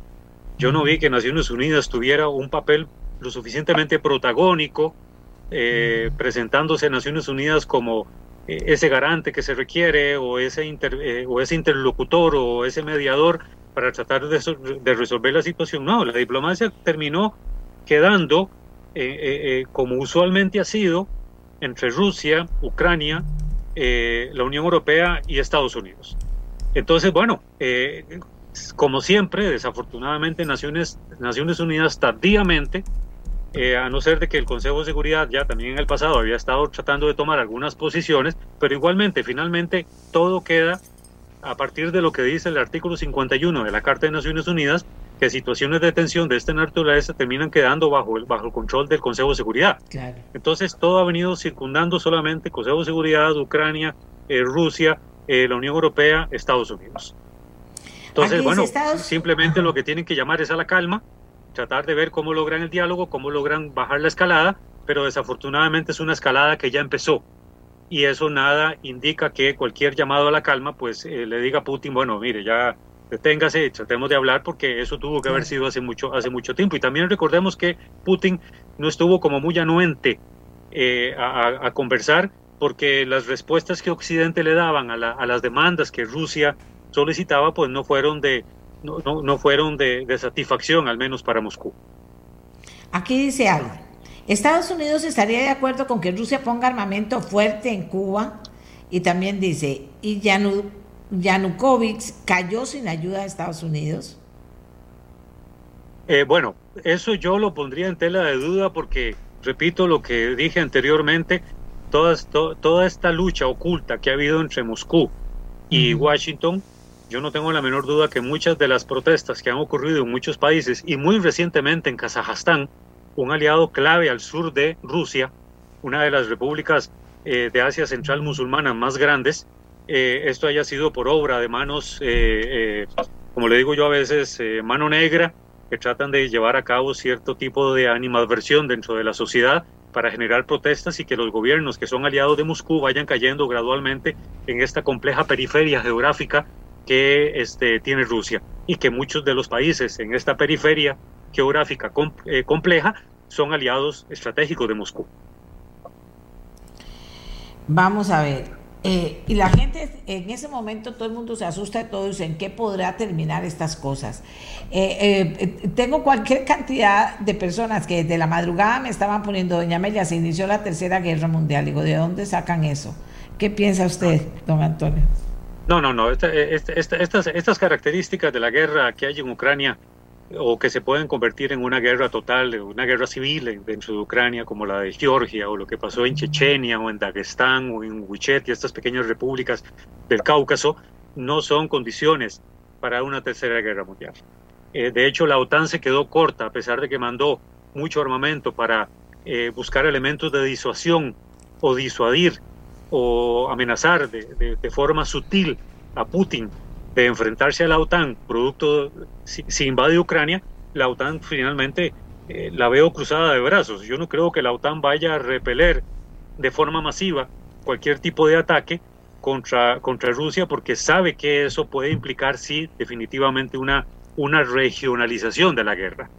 Yo no vi que Naciones Unidas tuviera un papel lo suficientemente protagónico, eh, presentándose Naciones Unidas como eh, ese garante que se requiere o ese, o ese interlocutor o ese mediador para tratar de, resolver la situación. No, la diplomacia terminó quedando, como usualmente ha sido, entre Rusia, Ucrania, la Unión Europea y Estados Unidos. Entonces, bueno, eh, como siempre, desafortunadamente Naciones, Naciones Unidas tardíamente, eh, a no ser de que el Consejo de Seguridad ya también en el pasado había estado tratando de tomar algunas posiciones, pero igualmente, finalmente, todo queda a partir de lo que dice el artículo 51 de la Carta de Naciones Unidas, que situaciones de tensión de esta naturaleza terminan quedando bajo el, bajo el control del Consejo de Seguridad. Entonces todo ha venido circundando solamente Consejo de Seguridad, Ucrania, eh, Rusia, eh, la Unión Europea, Estados Unidos. Entonces, bueno, simplemente lo que tienen que llamar es a la calma, tratar de ver cómo logran el diálogo, cómo logran bajar la escalada, pero desafortunadamente es una escalada que ya empezó y eso nada indica que cualquier llamado a la calma pues eh, le diga a Putin, bueno, mire, ya deténgase, tratemos de hablar porque eso tuvo que haber sido hace mucho, hace mucho tiempo. Y también recordemos que Putin no estuvo como muy anuente eh, a, conversar porque las respuestas que Occidente le daban a, las demandas que Rusia solicitaba pues no fueron de no, no, fueron de, de satisfacción al menos para Moscú. Aquí dice algo. Estados Unidos estaría de acuerdo con que Rusia ponga armamento fuerte en Cuba y también dice, y Yanu, Yanukovych cayó sin ayuda de Estados Unidos? Eh, bueno, eso yo lo pondría en tela de duda porque, repito lo que dije anteriormente, toda, toda esta lucha oculta que ha habido entre Moscú y Washington, yo no tengo la menor duda que muchas de las protestas que han ocurrido en muchos países y muy recientemente en Kazajstán, un aliado clave al sur de Rusia, una de las repúblicas eh, de Asia Central musulmana más grandes, eh, esto haya sido por obra de manos, eh, como le digo yo a veces, mano negra, que tratan de llevar a cabo cierto tipo de animadversión dentro de la sociedad para generar protestas y que los gobiernos que son aliados de Moscú vayan cayendo gradualmente en esta compleja periferia geográfica que este, tiene Rusia y que muchos de los países en esta periferia geográfica compleja son aliados estratégicos de Moscú. Vamos a ver, eh, y la gente, en ese momento todo el mundo se asusta de todo y dice, ¿en qué podrá terminar estas cosas? Eh, eh, tengo cualquier cantidad de personas que desde la madrugada me estaban poniendo, doña Amelia, se inició la tercera guerra mundial. Digo, ¿de dónde sacan eso? ¿Qué piensa usted, don Antonio? No, no, no. estas, estas características de la guerra que hay en Ucrania o que se pueden convertir en una guerra total, una guerra civil dentro de Ucrania, como la de Georgia, o lo que pasó en Chechenia, o en Dagestán, o en y estas pequeñas repúblicas del Cáucaso, no son condiciones para una tercera guerra mundial. Eh, de hecho, la OTAN se quedó corta, a pesar de que mandó mucho armamento para eh, buscar elementos de disuasión o disuadir o amenazar de forma sutil a Putin de enfrentarse a la OTAN, producto, si, invade Ucrania, la OTAN finalmente eh, la veo cruzada de brazos. Yo no creo que la OTAN vaya a repeler de forma masiva cualquier tipo de ataque contra, contra Rusia porque sabe que eso puede implicar, sí, definitivamente una, una regionalización de la guerra.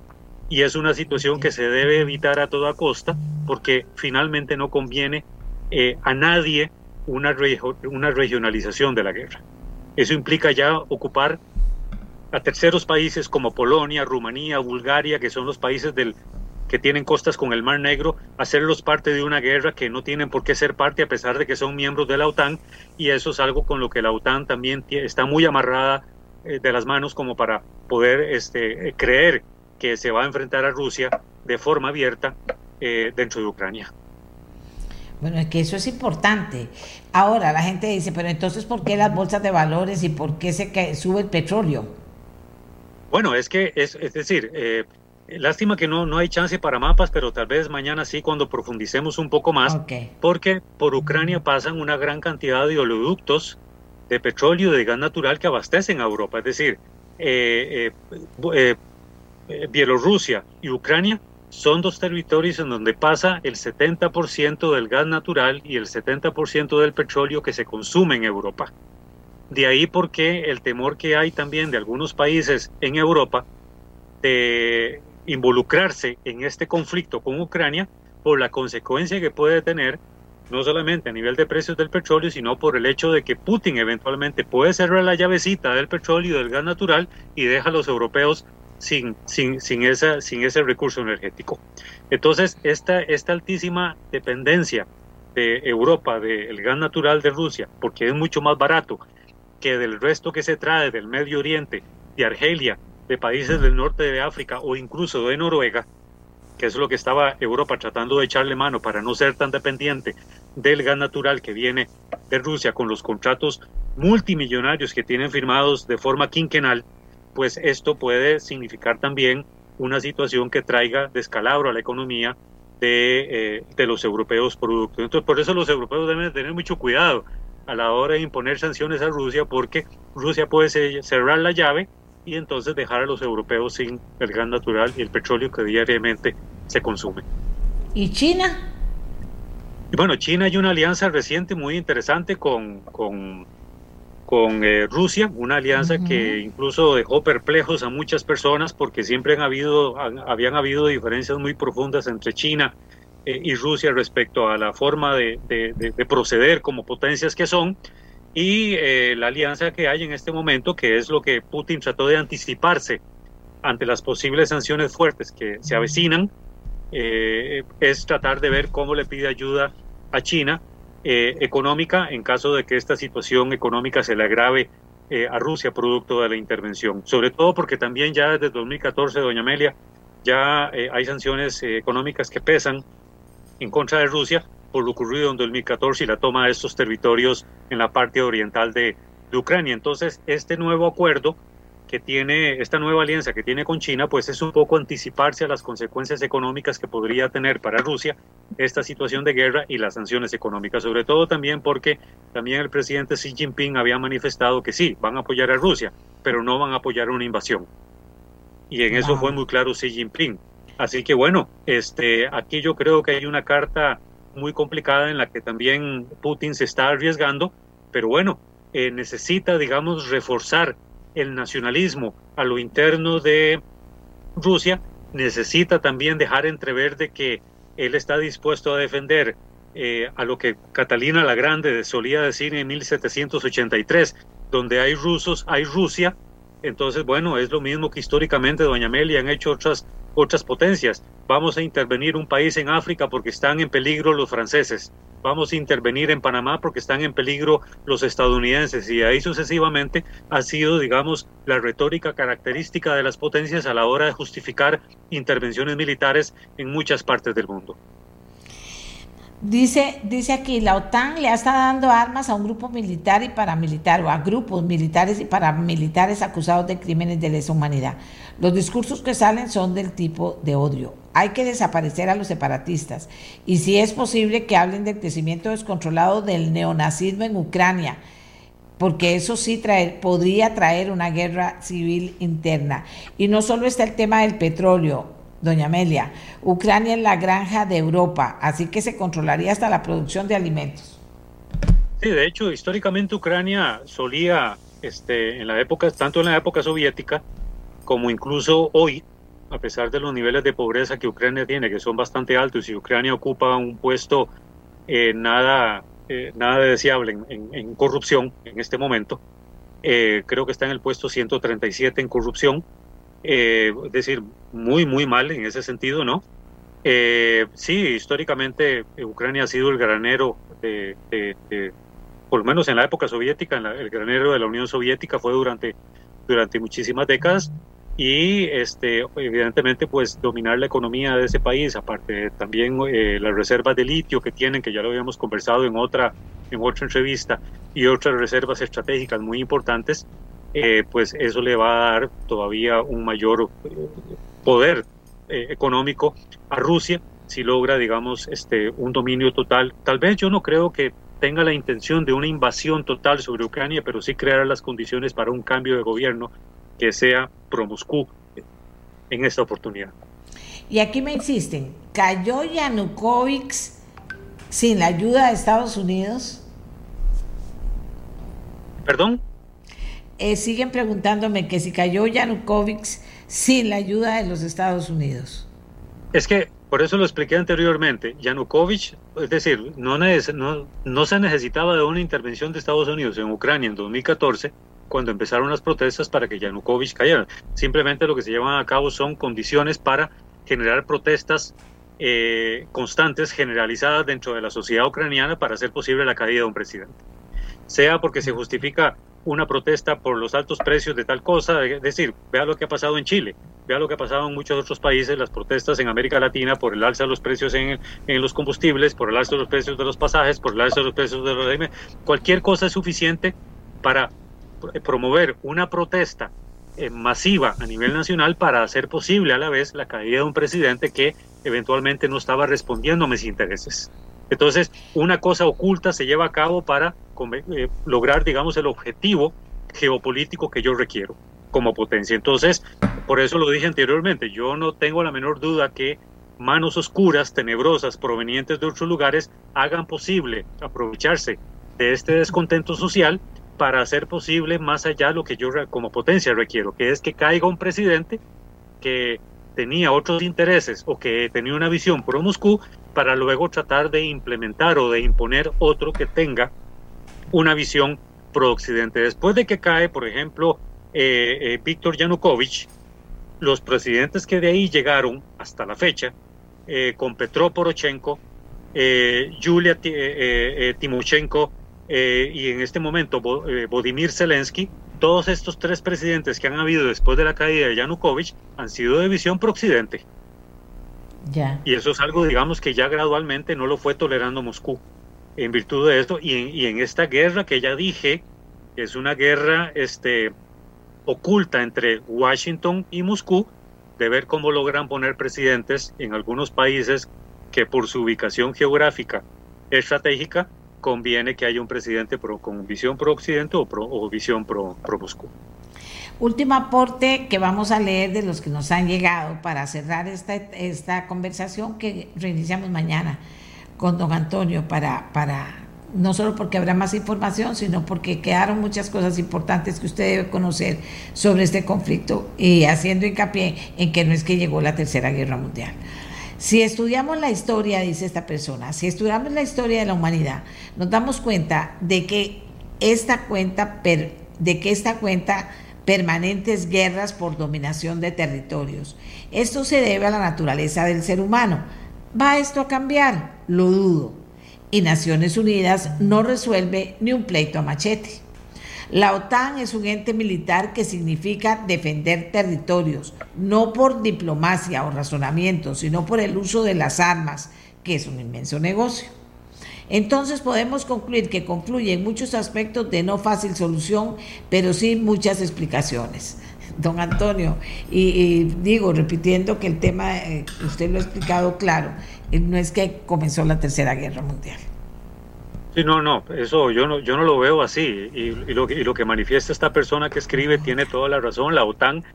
Y es una situación que se debe evitar a toda costa porque finalmente no conviene eh, a nadie una, una regionalización de la guerra. Eso implica ya ocupar a terceros países como Polonia, Rumanía, Bulgaria, que son los países del, que tienen costas con el Mar Negro, hacerlos parte de una guerra que no tienen por qué ser parte a pesar de que son miembros de la OTAN y eso es algo con lo que la OTAN también está muy amarrada eh, de las manos como para poder este, creer que se va a enfrentar a Rusia de forma abierta eh, dentro de Ucrania. Bueno, es que eso es importante. Ahora la gente dice, pero entonces, ¿por qué las bolsas de valores y por qué se sube el petróleo? Bueno, es que, es, es decir, eh, lástima que no, no hay chance para mapas, pero tal vez mañana sí cuando profundicemos un poco más, porque por Ucrania pasan una gran cantidad de oleoductos de petróleo y de gas natural que abastecen a Europa. Es decir, eh, eh, Bielorrusia y Ucrania son dos territorios en donde pasa el 70% del gas natural y el 70% del petróleo que se consume en Europa. De ahí porque el temor que hay también de algunos países en Europa de involucrarse en este conflicto con Ucrania por la consecuencia que puede tener no solamente a nivel de precios del petróleo, sino por el hecho de que Putin eventualmente puede cerrar la llavecita del petróleo y del gas natural y deja a los europeos sin, sin, sin, esa, sin ese recurso energético. Entonces, esta, esta altísima dependencia de Europa del gas natural de Rusia, porque es mucho más barato que del resto que se trae del Medio Oriente, de Argelia, de países del norte de África o incluso de Noruega, que es lo que estaba Europa tratando de echarle mano para no ser tan dependiente del gas natural que viene de Rusia con los contratos multimillonarios que tienen firmados de forma quinquenal, pues esto puede significar también una situación que traiga descalabro a la economía de, eh, de los europeos productos. Entonces, por eso los europeos deben tener mucho cuidado a la hora de imponer sanciones a Rusia, porque Rusia puede cerrar la llave y entonces dejar a los europeos sin el gas natural y el petróleo que diariamente se consume. ¿Y China? Y bueno, China hay una alianza reciente muy interesante con, con, con eh, Rusia, una alianza que incluso dejó perplejos a muchas personas porque siempre han habido, habían habido diferencias muy profundas entre China eh, y Rusia respecto a la forma de, de, proceder como potencias que son y eh, la alianza que hay en este momento, que es lo que Putin trató de anticiparse ante las posibles sanciones fuertes que se avecinan, eh, es tratar de ver cómo le pide ayuda a China eh, económica en caso de que esta situación económica se le agrave eh, a Rusia producto de la intervención. Sobre todo porque también ya desde 2014, doña Amelia, ya hay sanciones económicas que pesan en contra de Rusia por lo ocurrido en 2014 y la toma de estos territorios en la parte oriental de Ucrania. Entonces, este nuevo acuerdo que tiene esta nueva alianza que tiene con China, pues es un poco anticiparse a las consecuencias económicas que podría tener para Rusia esta situación de guerra y las sanciones económicas, sobre todo también porque también el presidente Xi Jinping había manifestado que sí, van a apoyar a Rusia, pero no van a apoyar una invasión. Y en eso fue muy claro Xi Jinping. Así que bueno, este, aquí yo creo que hay una carta muy complicada en la que también Putin se está arriesgando, pero bueno, eh, necesita, digamos, reforzar el nacionalismo a lo interno de Rusia, necesita también dejar entrever de que él está dispuesto a defender eh, a lo que Catalina la Grande solía decir en 1783, donde hay rusos, hay Rusia. Entonces, bueno, es lo mismo que históricamente Doña Amelia han hecho otras, otras potencias. Vamos a intervenir un país en África porque están en peligro los franceses vamos a intervenir en Panamá porque están en peligro los estadounidenses y ahí sucesivamente ha sido, digamos, la retórica característica de las potencias a la hora de justificar intervenciones militares en muchas partes del mundo. Dice, dice aquí, la OTAN le está dando armas a un grupo militar y paramilitar, o a grupos militares y paramilitares acusados de crímenes de lesa humanidad. Los discursos que salen son del tipo de odio. Hay que desaparecer a los separatistas. Y si es posible que hablen del crecimiento descontrolado del neonazismo en Ucrania, porque eso sí traer, podría traer una guerra civil interna. Y no solo está el tema del petróleo, doña Amelia. Ucrania es la granja de Europa, así que se controlaría hasta la producción de alimentos. Sí, de hecho, históricamente Ucrania solía, este, en la época, tanto en la época soviética como incluso hoy, a pesar de los niveles de pobreza que Ucrania tiene, que son bastante altos, y Ucrania ocupa un puesto eh, nada, eh, nada deseable en, corrupción en este momento, eh, creo que está en el puesto 137 en corrupción, eh, es decir, muy, muy mal en ese sentido, ¿no? Eh, sí, históricamente Ucrania ha sido el granero de, por lo menos en la época soviética, el granero de la Unión Soviética fue durante, durante muchísimas décadas y este, evidentemente pues dominar la economía de ese país, aparte también eh, las reservas de litio que tienen, que ya lo habíamos conversado en otra, en otra entrevista, y otras reservas estratégicas muy importantes, eh, pues eso le va a dar todavía un mayor eh, poder eh, económico a Rusia si logra, digamos, este, un dominio total. Tal vez yo no creo que tenga la intención de una invasión total sobre Ucrania, pero sí crear las condiciones para un cambio de gobierno que sea pro-Moscú en esta oportunidad. Y aquí me insisten, ¿cayó Yanukovych sin la ayuda de Estados Unidos? ¿Perdón? Eh, siguen preguntándome que si cayó Yanukovych sin la ayuda de los Estados Unidos. Es que, por eso lo expliqué anteriormente, Yanukovych, es decir, no, no, no se necesitaba de una intervención de Estados Unidos en Ucrania en 2014 cuando empezaron las protestas para que Yanukovych cayera. Simplemente lo que se llevan a cabo son condiciones para generar protestas eh, constantes, generalizadas dentro de la sociedad ucraniana para hacer posible la caída de un presidente. Sea porque se justifica una protesta por los altos precios de tal cosa. Es decir, vea lo que ha pasado en Chile, vea lo que ha pasado en muchos otros países, las protestas en América Latina por el alza de los precios en, en los combustibles, por el alza de los precios de los pasajes, por el alza de los precios de los... Cualquier cosa es suficiente para promover una protesta eh, masiva a nivel nacional para hacer posible a la vez la caída de un presidente que eventualmente no estaba respondiendo a mis intereses. Entonces, una cosa oculta se lleva a cabo para eh, lograr, digamos, el objetivo geopolítico que yo requiero como potencia. Entonces, por eso lo dije anteriormente, yo no tengo la menor duda que manos oscuras, tenebrosas, provenientes de otros lugares, hagan posible aprovecharse de este descontento social para hacer posible más allá lo que yo como potencia requiero, que es que caiga un presidente que tenía otros intereses o que tenía una visión pro Moscú para luego tratar de implementar o de imponer otro que tenga una visión pro Occidente. Después de que cae, por ejemplo, eh, eh, Víctor Yanukovych, los presidentes que de ahí llegaron hasta la fecha, eh, con Petro Porochenko, Yulia Timoshenko y en este momento Vladimir Zelensky, todos estos tres presidentes que han habido después de la caída de Yanukovych han sido de visión pro-occidente. Y eso es algo, digamos, que ya gradualmente no lo fue tolerando Moscú en virtud de esto y en, y en esta guerra que ya dije, es una guerra este, oculta entre Washington y Moscú, de ver cómo logran poner presidentes en algunos países que por su ubicación geográfica estratégica conviene que haya un presidente pro, con visión pro Occidente o, pro, o visión pro, pro Moscú. Último aporte que vamos a leer de los que nos han llegado para cerrar esta, esta conversación que reiniciamos mañana con don Antonio para, para no solo porque habrá más información, sino porque quedaron muchas cosas importantes que usted debe conocer sobre este conflicto y haciendo hincapié en que no es que llegó la Tercera Guerra Mundial. Si estudiamos la historia, dice esta persona, si estudiamos la historia de la humanidad, nos damos cuenta de que esta cuenta, de que esta cuenta permanentes guerras por dominación de territorios. Esto se debe a la naturaleza del ser humano. ¿Va esto a cambiar? Lo dudo. Y Naciones Unidas no resuelve ni un pleito a machete. La OTAN es un ente militar que significa defender territorios, no por diplomacia o razonamiento, sino por el uso de las armas, que es un inmenso negocio. Entonces podemos concluir que concluye en muchos aspectos de no fácil solución, pero sí muchas explicaciones. Don Antonio, y, digo, repitiendo que el tema, eh, usted lo ha explicado claro, eh, no es que comenzó la Tercera Guerra Mundial. Sí, no, no, eso yo no, yo no lo veo así. Y, lo, y lo que manifiesta esta persona que escribe tiene toda la razón. La OTAN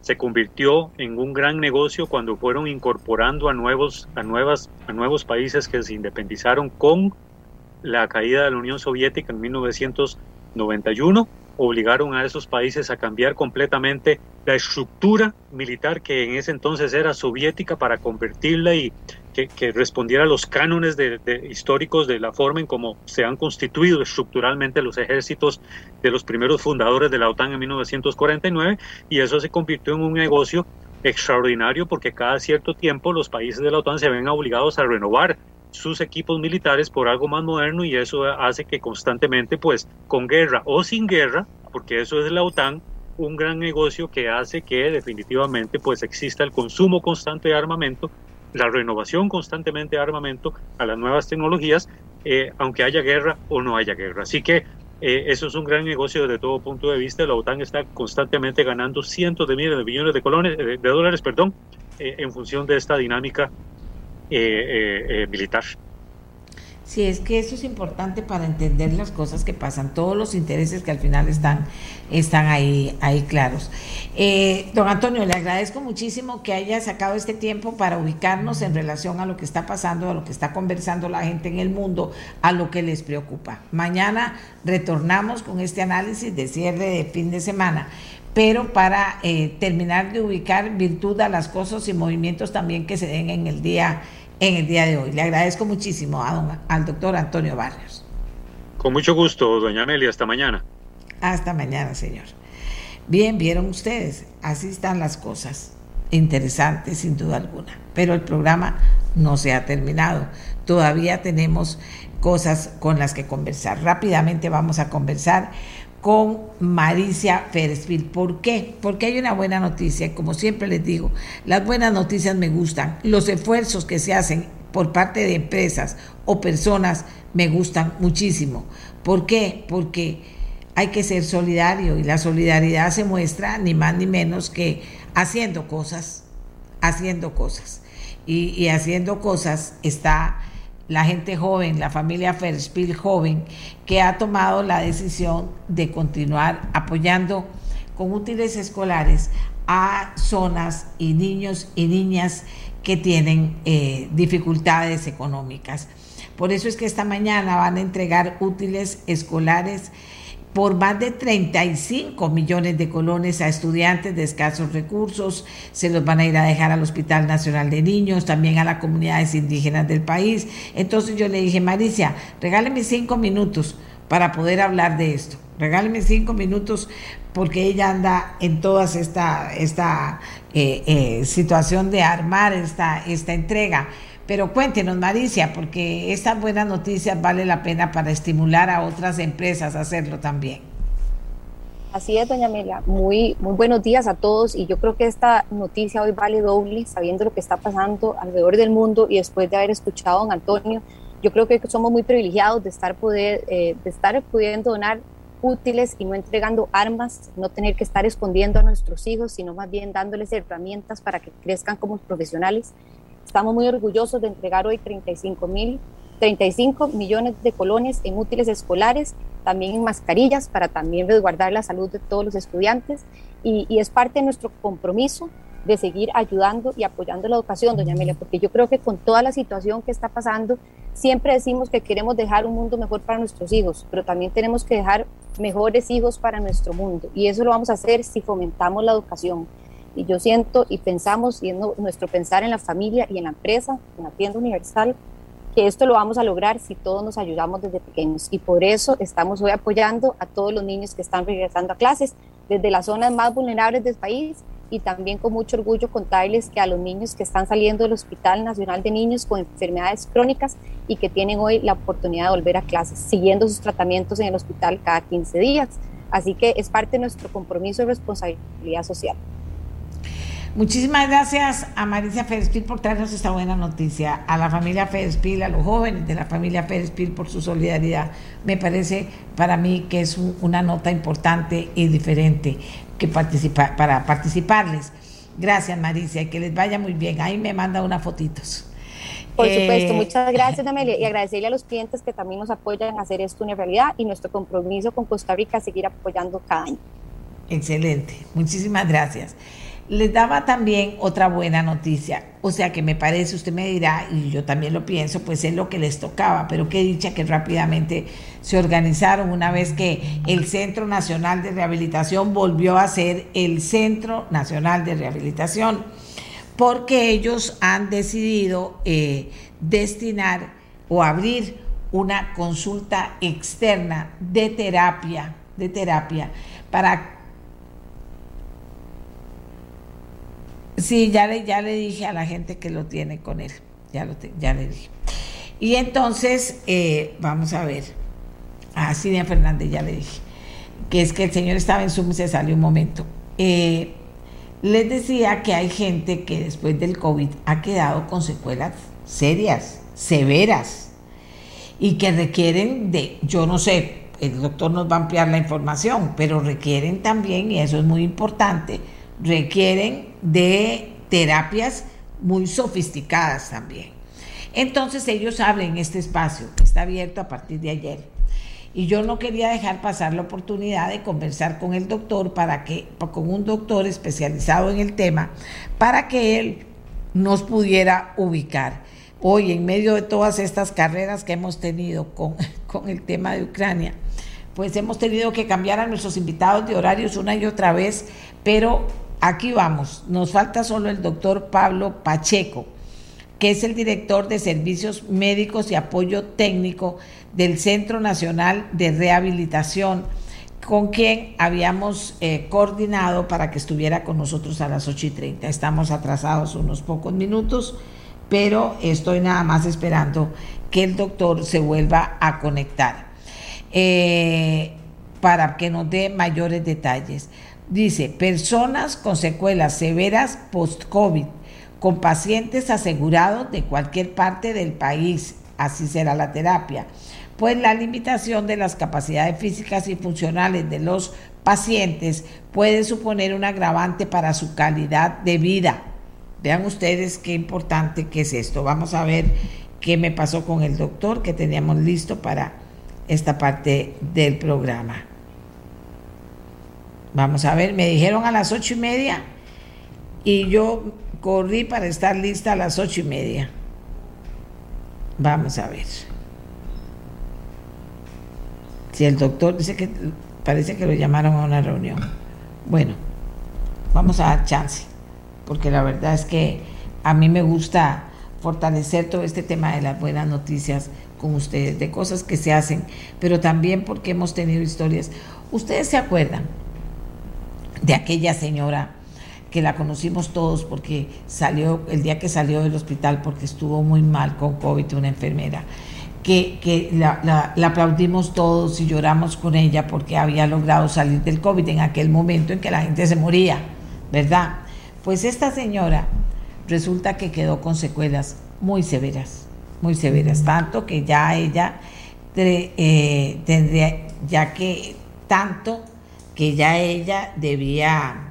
se convirtió en un gran negocio cuando fueron incorporando a nuevos, a nuevas, a nuevos países que se independizaron con la caída de la Unión Soviética en 1991 obligaron a esos países a cambiar completamente la estructura militar que en ese entonces era soviética para convertirla y que, respondiera a los cánones de, históricos de la forma en cómo se han constituido estructuralmente los ejércitos de los primeros fundadores de la OTAN en 1949 y eso se convirtió en un negocio extraordinario porque cada cierto tiempo los países de la OTAN se ven obligados a renovar sus equipos militares por algo más moderno y eso hace que constantemente, pues, con guerra o sin guerra, porque eso es la OTAN, un gran negocio que hace que definitivamente pues exista el consumo constante de armamento, la renovación constantemente de armamento a las nuevas tecnologías, eh, aunque haya guerra o no haya guerra. Así que eh, eso es un gran negocio desde todo punto de vista. La OTAN está constantemente ganando cientos de miles de millones de, colones, de, dólares perdón, eh, en función de esta dinámica eh, eh, eh, militar. Sí, es que eso es importante para entender las cosas que pasan, todos los intereses que al final están, están ahí, ahí claros. don Antonio, le agradezco muchísimo que haya sacado este tiempo para ubicarnos en relación a lo que está pasando, a lo que está conversando la gente en el mundo, a lo que les preocupa. Mañana retornamos con este análisis de cierre de fin de semana pero para terminar de ubicar virtud a las cosas y movimientos también que se den en el día en el día de hoy. Le agradezco muchísimo a al doctor Antonio Barrios. Con mucho gusto, doña Amelia. Hasta mañana. Hasta mañana, señor. Bien, vieron ustedes, así están las cosas. Interesantes, sin duda alguna. Pero el programa no se ha terminado. Todavía tenemos cosas con las que conversar. Rápidamente vamos a conversar con Maricia Feresville. ¿Por qué? Porque hay una buena noticia. Como siempre les digo, las buenas noticias me gustan. Los esfuerzos que se hacen por parte de empresas o personas me gustan muchísimo. ¿Por qué? Porque hay que ser solidario y la solidaridad se muestra ni más ni menos que haciendo cosas, haciendo cosas. Y, haciendo cosas está la gente joven, la familia Ferspil joven, que ha tomado la decisión de continuar apoyando con útiles escolares a zonas y niños y niñas que tienen eh, dificultades económicas. Por eso es que esta mañana van a entregar útiles escolares por más de 35 millones de colones a estudiantes de escasos recursos. Se los van a ir a dejar al Hospital Nacional de Niños, también a las comunidades indígenas del país. Entonces yo le dije, Maricia, regáleme cinco minutos para poder hablar de esto. Regáleme cinco minutos porque ella anda en toda esta, esta eh, eh, situación de armar esta, esta entrega. Pero cuéntenos, Maricia, porque estas buenas noticias vale la pena para estimular a otras empresas a hacerlo también. Así es, doña Amelia. Muy, buenos días a todos y yo creo que esta noticia hoy vale doble, sabiendo lo que está pasando alrededor del mundo y después de haber escuchado a don Antonio, yo creo que somos muy privilegiados de estar, eh, de estar pudiendo donar útiles y no entregando armas, no tener que estar escondiendo a nuestros hijos, sino más bien dándoles herramientas para que crezcan como profesionales Estamos muy orgullosos de entregar hoy 35 mil 35 millones de colones en útiles escolares, también en mascarillas para también resguardar la salud de todos los estudiantes. Y, es parte de nuestro compromiso de seguir ayudando y apoyando la educación, doña Amelia, porque yo creo que con toda la situación que está pasando, siempre decimos que queremos dejar un mundo mejor para nuestros hijos, pero también tenemos que dejar mejores hijos para nuestro mundo. Y eso lo vamos a hacer si fomentamos la educación y yo siento y pensamos, y nuestro pensar en la familia y en la empresa, en la tienda universal, que esto lo vamos a lograr si todos nos ayudamos desde pequeños. Y por eso estamos hoy apoyando a todos los niños que están regresando a clases, desde las zonas más vulnerables del país y también con mucho orgullo contarles que a los niños que están saliendo del Hospital Nacional de Niños con enfermedades crónicas y que tienen hoy la oportunidad de volver a clases, siguiendo sus tratamientos en el hospital cada 15 días. Así que es parte de nuestro compromiso de responsabilidad social. Muchísimas gracias a Marisa Ferespil por traernos esta buena noticia, a la familia Ferespil, a los jóvenes de la familia Ferespil por su solidaridad. Me parece para mí que es una nota importante y diferente que participa, para participarles. Gracias Marisa y que les vaya muy bien. Ahí me manda unas fotitos. Por supuesto, eh, muchas gracias Amelia y agradecerle a los clientes que también nos apoyan a hacer esto una realidad y nuestro compromiso con Costa Rica seguir apoyando cada año. Excelente, muchísimas gracias. Les daba también otra buena noticia, o sea que me parece, usted me dirá, y yo también lo pienso, pues es lo que les tocaba, pero qué dicha que rápidamente se organizaron una vez que el Centro Nacional de Rehabilitación volvió a ser el Centro Nacional de Rehabilitación, porque ellos han decidido eh, destinar o abrir una consulta externa de terapia, de terapia, para Sí, ya le, ya le dije a la gente que lo tiene con él. Ya, lo ya le dije. Y entonces, eh, vamos a ver. A Silvia Fernández ya le dije. Que es que el señor estaba en Zoom y se salió un momento. Eh, les decía que hay gente que después del COVID ha quedado con secuelas serias, severas, y que requieren de, yo no sé, el doctor nos va a ampliar la información, pero requieren también, y eso es muy importante, requieren de terapias muy sofisticadas también. Entonces ellos abren este espacio que está abierto a partir de ayer. Y yo no quería dejar pasar la oportunidad de conversar con el doctor para que, con un doctor especializado en el tema, para que él nos pudiera ubicar. Hoy, en medio de todas estas carreras que hemos tenido con, con el tema de Ucrania, pues hemos tenido que cambiar a nuestros invitados de horarios una y otra vez, pero aquí vamos, nos falta solo el doctor Pablo Pacheco, que es el director de Servicios Médicos y Apoyo Técnico del Centro Nacional de Rehabilitación, con quien habíamos eh, coordinado para que estuviera con nosotros a las 8 y 30. Estamos atrasados unos pocos minutos, pero estoy nada más esperando que el doctor se vuelva a conectar eh, para que nos dé mayores detalles. Dice, personas con secuelas severas post-COVID, con pacientes asegurados de cualquier parte del país, así será la terapia. pues la limitación de las capacidades físicas y funcionales de los pacientes puede suponer un agravante para su calidad de vida. Vean ustedes qué importante que es esto. Vamos a ver qué me pasó con el doctor que teníamos listo para esta parte del programa. Vamos a ver, me dijeron a las ocho y media y yo corrí para estar lista a las ocho y media. Vamos a ver. Si el doctor dice que parece que lo llamaron a una reunión. Bueno, vamos a dar chance, porque la verdad es que a mí me gusta fortalecer todo este tema de las buenas noticias con ustedes, de cosas que se hacen, pero también porque hemos tenido historias. Ustedes se acuerdan de aquella señora que la conocimos todos porque salió, el día que salió del hospital porque estuvo muy mal con COVID, una enfermera, que, que la, la, aplaudimos todos y lloramos con ella porque había logrado salir del COVID en aquel momento en que la gente se moría, ¿verdad? Pues esta señora resulta que quedó con secuelas muy severas, muy severas, tanto que ya ella eh, tendría, ya que tanto que ya ella debía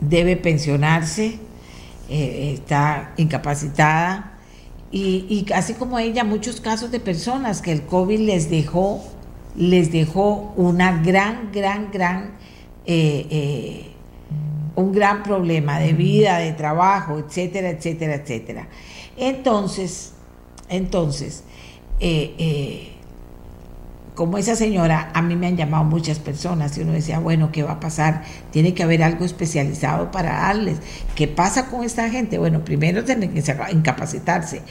debe pensionarse, eh, está incapacitada. Y, así como ella, muchos casos de personas que el COVID les dejó, les dejó una gran, gran, gran, eh, eh, un gran problema de vida, de trabajo, etcétera, etcétera, etcétera. Entonces, entonces, como esa señora, a mí me han llamado muchas personas y uno decía, bueno, ¿qué va a pasar? Tiene que haber algo especializado para darles. ¿Qué pasa con esta gente? Bueno, primero tienen que incapacitarse.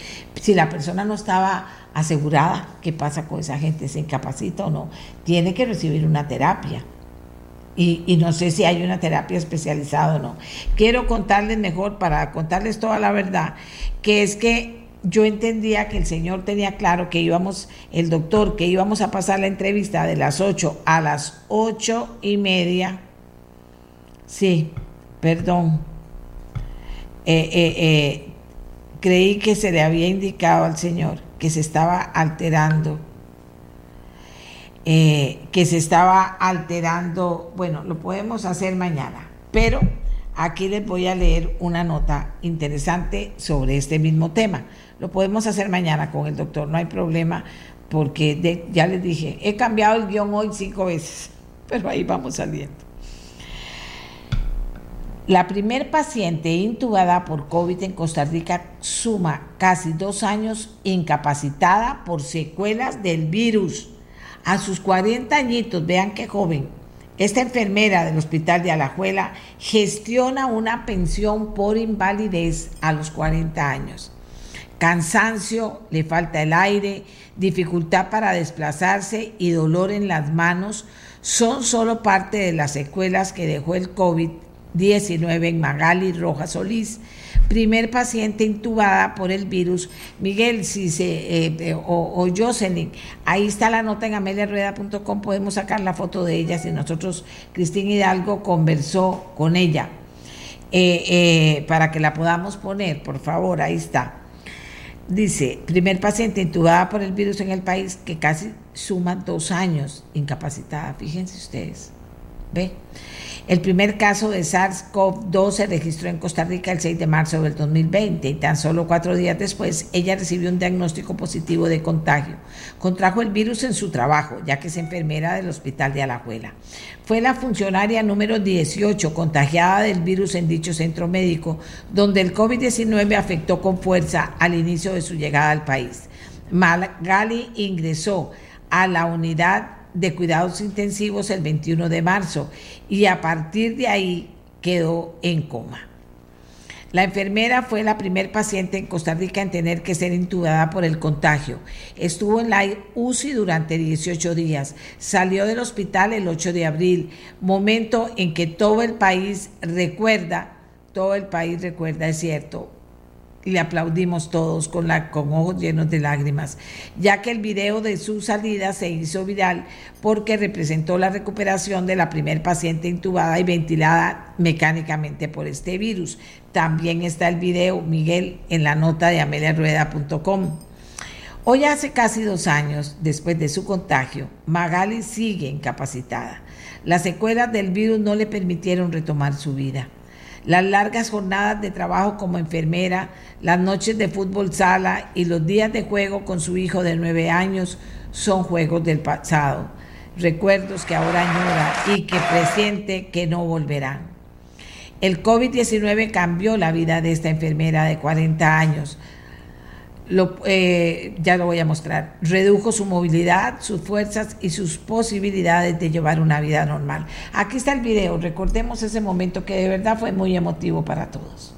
Si la persona no estaba asegurada, ¿qué pasa con esa gente? ¿Se incapacita o no? Tiene que recibir una terapia. Y, y, no sé si hay una terapia especializada o no. Quiero contarles mejor, para contarles toda la verdad, que es que yo entendía que el señor tenía claro que íbamos, el doctor, que íbamos a pasar la entrevista de las 8 a las ocho y media. Sí, perdón. Eh, eh, eh, creí que se le había indicado al señor que se estaba alterando. que se estaba alterando, bueno, lo podemos hacer mañana, pero aquí les voy a leer una nota interesante sobre este mismo tema. Lo podemos hacer mañana con el doctor, no hay problema, porque ya les dije, he cambiado el guion hoy cinco veces, pero ahí vamos saliendo. La primer paciente intubada por COVID en Costa Rica suma casi dos años incapacitada por secuelas del virus. A sus 40 añitos, vean qué joven, esta enfermera del Hospital de Alajuela gestiona una pensión por invalidez a los 40 años cansancio, le falta el aire, dificultad para desplazarse y dolor en las manos son solo parte de las secuelas que dejó el COVID-19 en Magali Rojas Solís, primer paciente intubada por el virus. Miguel, si se, eh, eh, o, Jocelyn, ahí está la nota en ameliarueda.com, podemos sacar la foto de ella si nosotros, Cristín Hidalgo conversó con ella. Eh, para que la podamos poner, por favor, ahí está. Dice, primer paciente intubada por el virus en el país que casi suma dos años incapacitada. Fíjense ustedes. ¿Ve? El primer caso de SARS-CoV-2 se registró en Costa Rica el 6 de marzo del 2020 y tan solo cuatro días después ella recibió un diagnóstico positivo de contagio. Contrajo el virus en su trabajo, ya que es enfermera del Hospital de Alajuela. Fue la funcionaria número 18 contagiada del virus en dicho centro médico, donde el COVID-19 afectó con fuerza al inicio de su llegada al país. Magali ingresó a la unidad de cuidados intensivos el 21 de marzo y a partir de ahí quedó en coma. La enfermera fue la primer paciente en Costa Rica en tener que ser intubada por el contagio. Estuvo en la UCI durante 18 días. Salió del hospital el 8 de abril, momento en que todo el país recuerda, todo el país recuerda, es cierto, le aplaudimos todos con, la, con ojos llenos de lágrimas, ya que el video de su salida se hizo viral porque representó la recuperación de la primer paciente intubada y ventilada mecánicamente por este virus. También está el video, Miguel, en la nota de ameliarueda.com. Hoy hace casi dos años, después de su contagio, Magali sigue incapacitada. Las secuelas del virus no le permitieron retomar su vida. Las largas jornadas de trabajo como enfermera, las noches de fútbol sala y los días de juego con su hijo de nueve años son juegos del pasado, recuerdos que ahora añora y que presiente que no volverán. El COVID-19 cambió la vida de esta enfermera de 40 años, lo, eh, ya lo voy a mostrar, redujo su movilidad, sus fuerzas y sus posibilidades de llevar una vida normal. Aquí está el video, recordemos ese momento que de verdad fue muy emotivo para todos.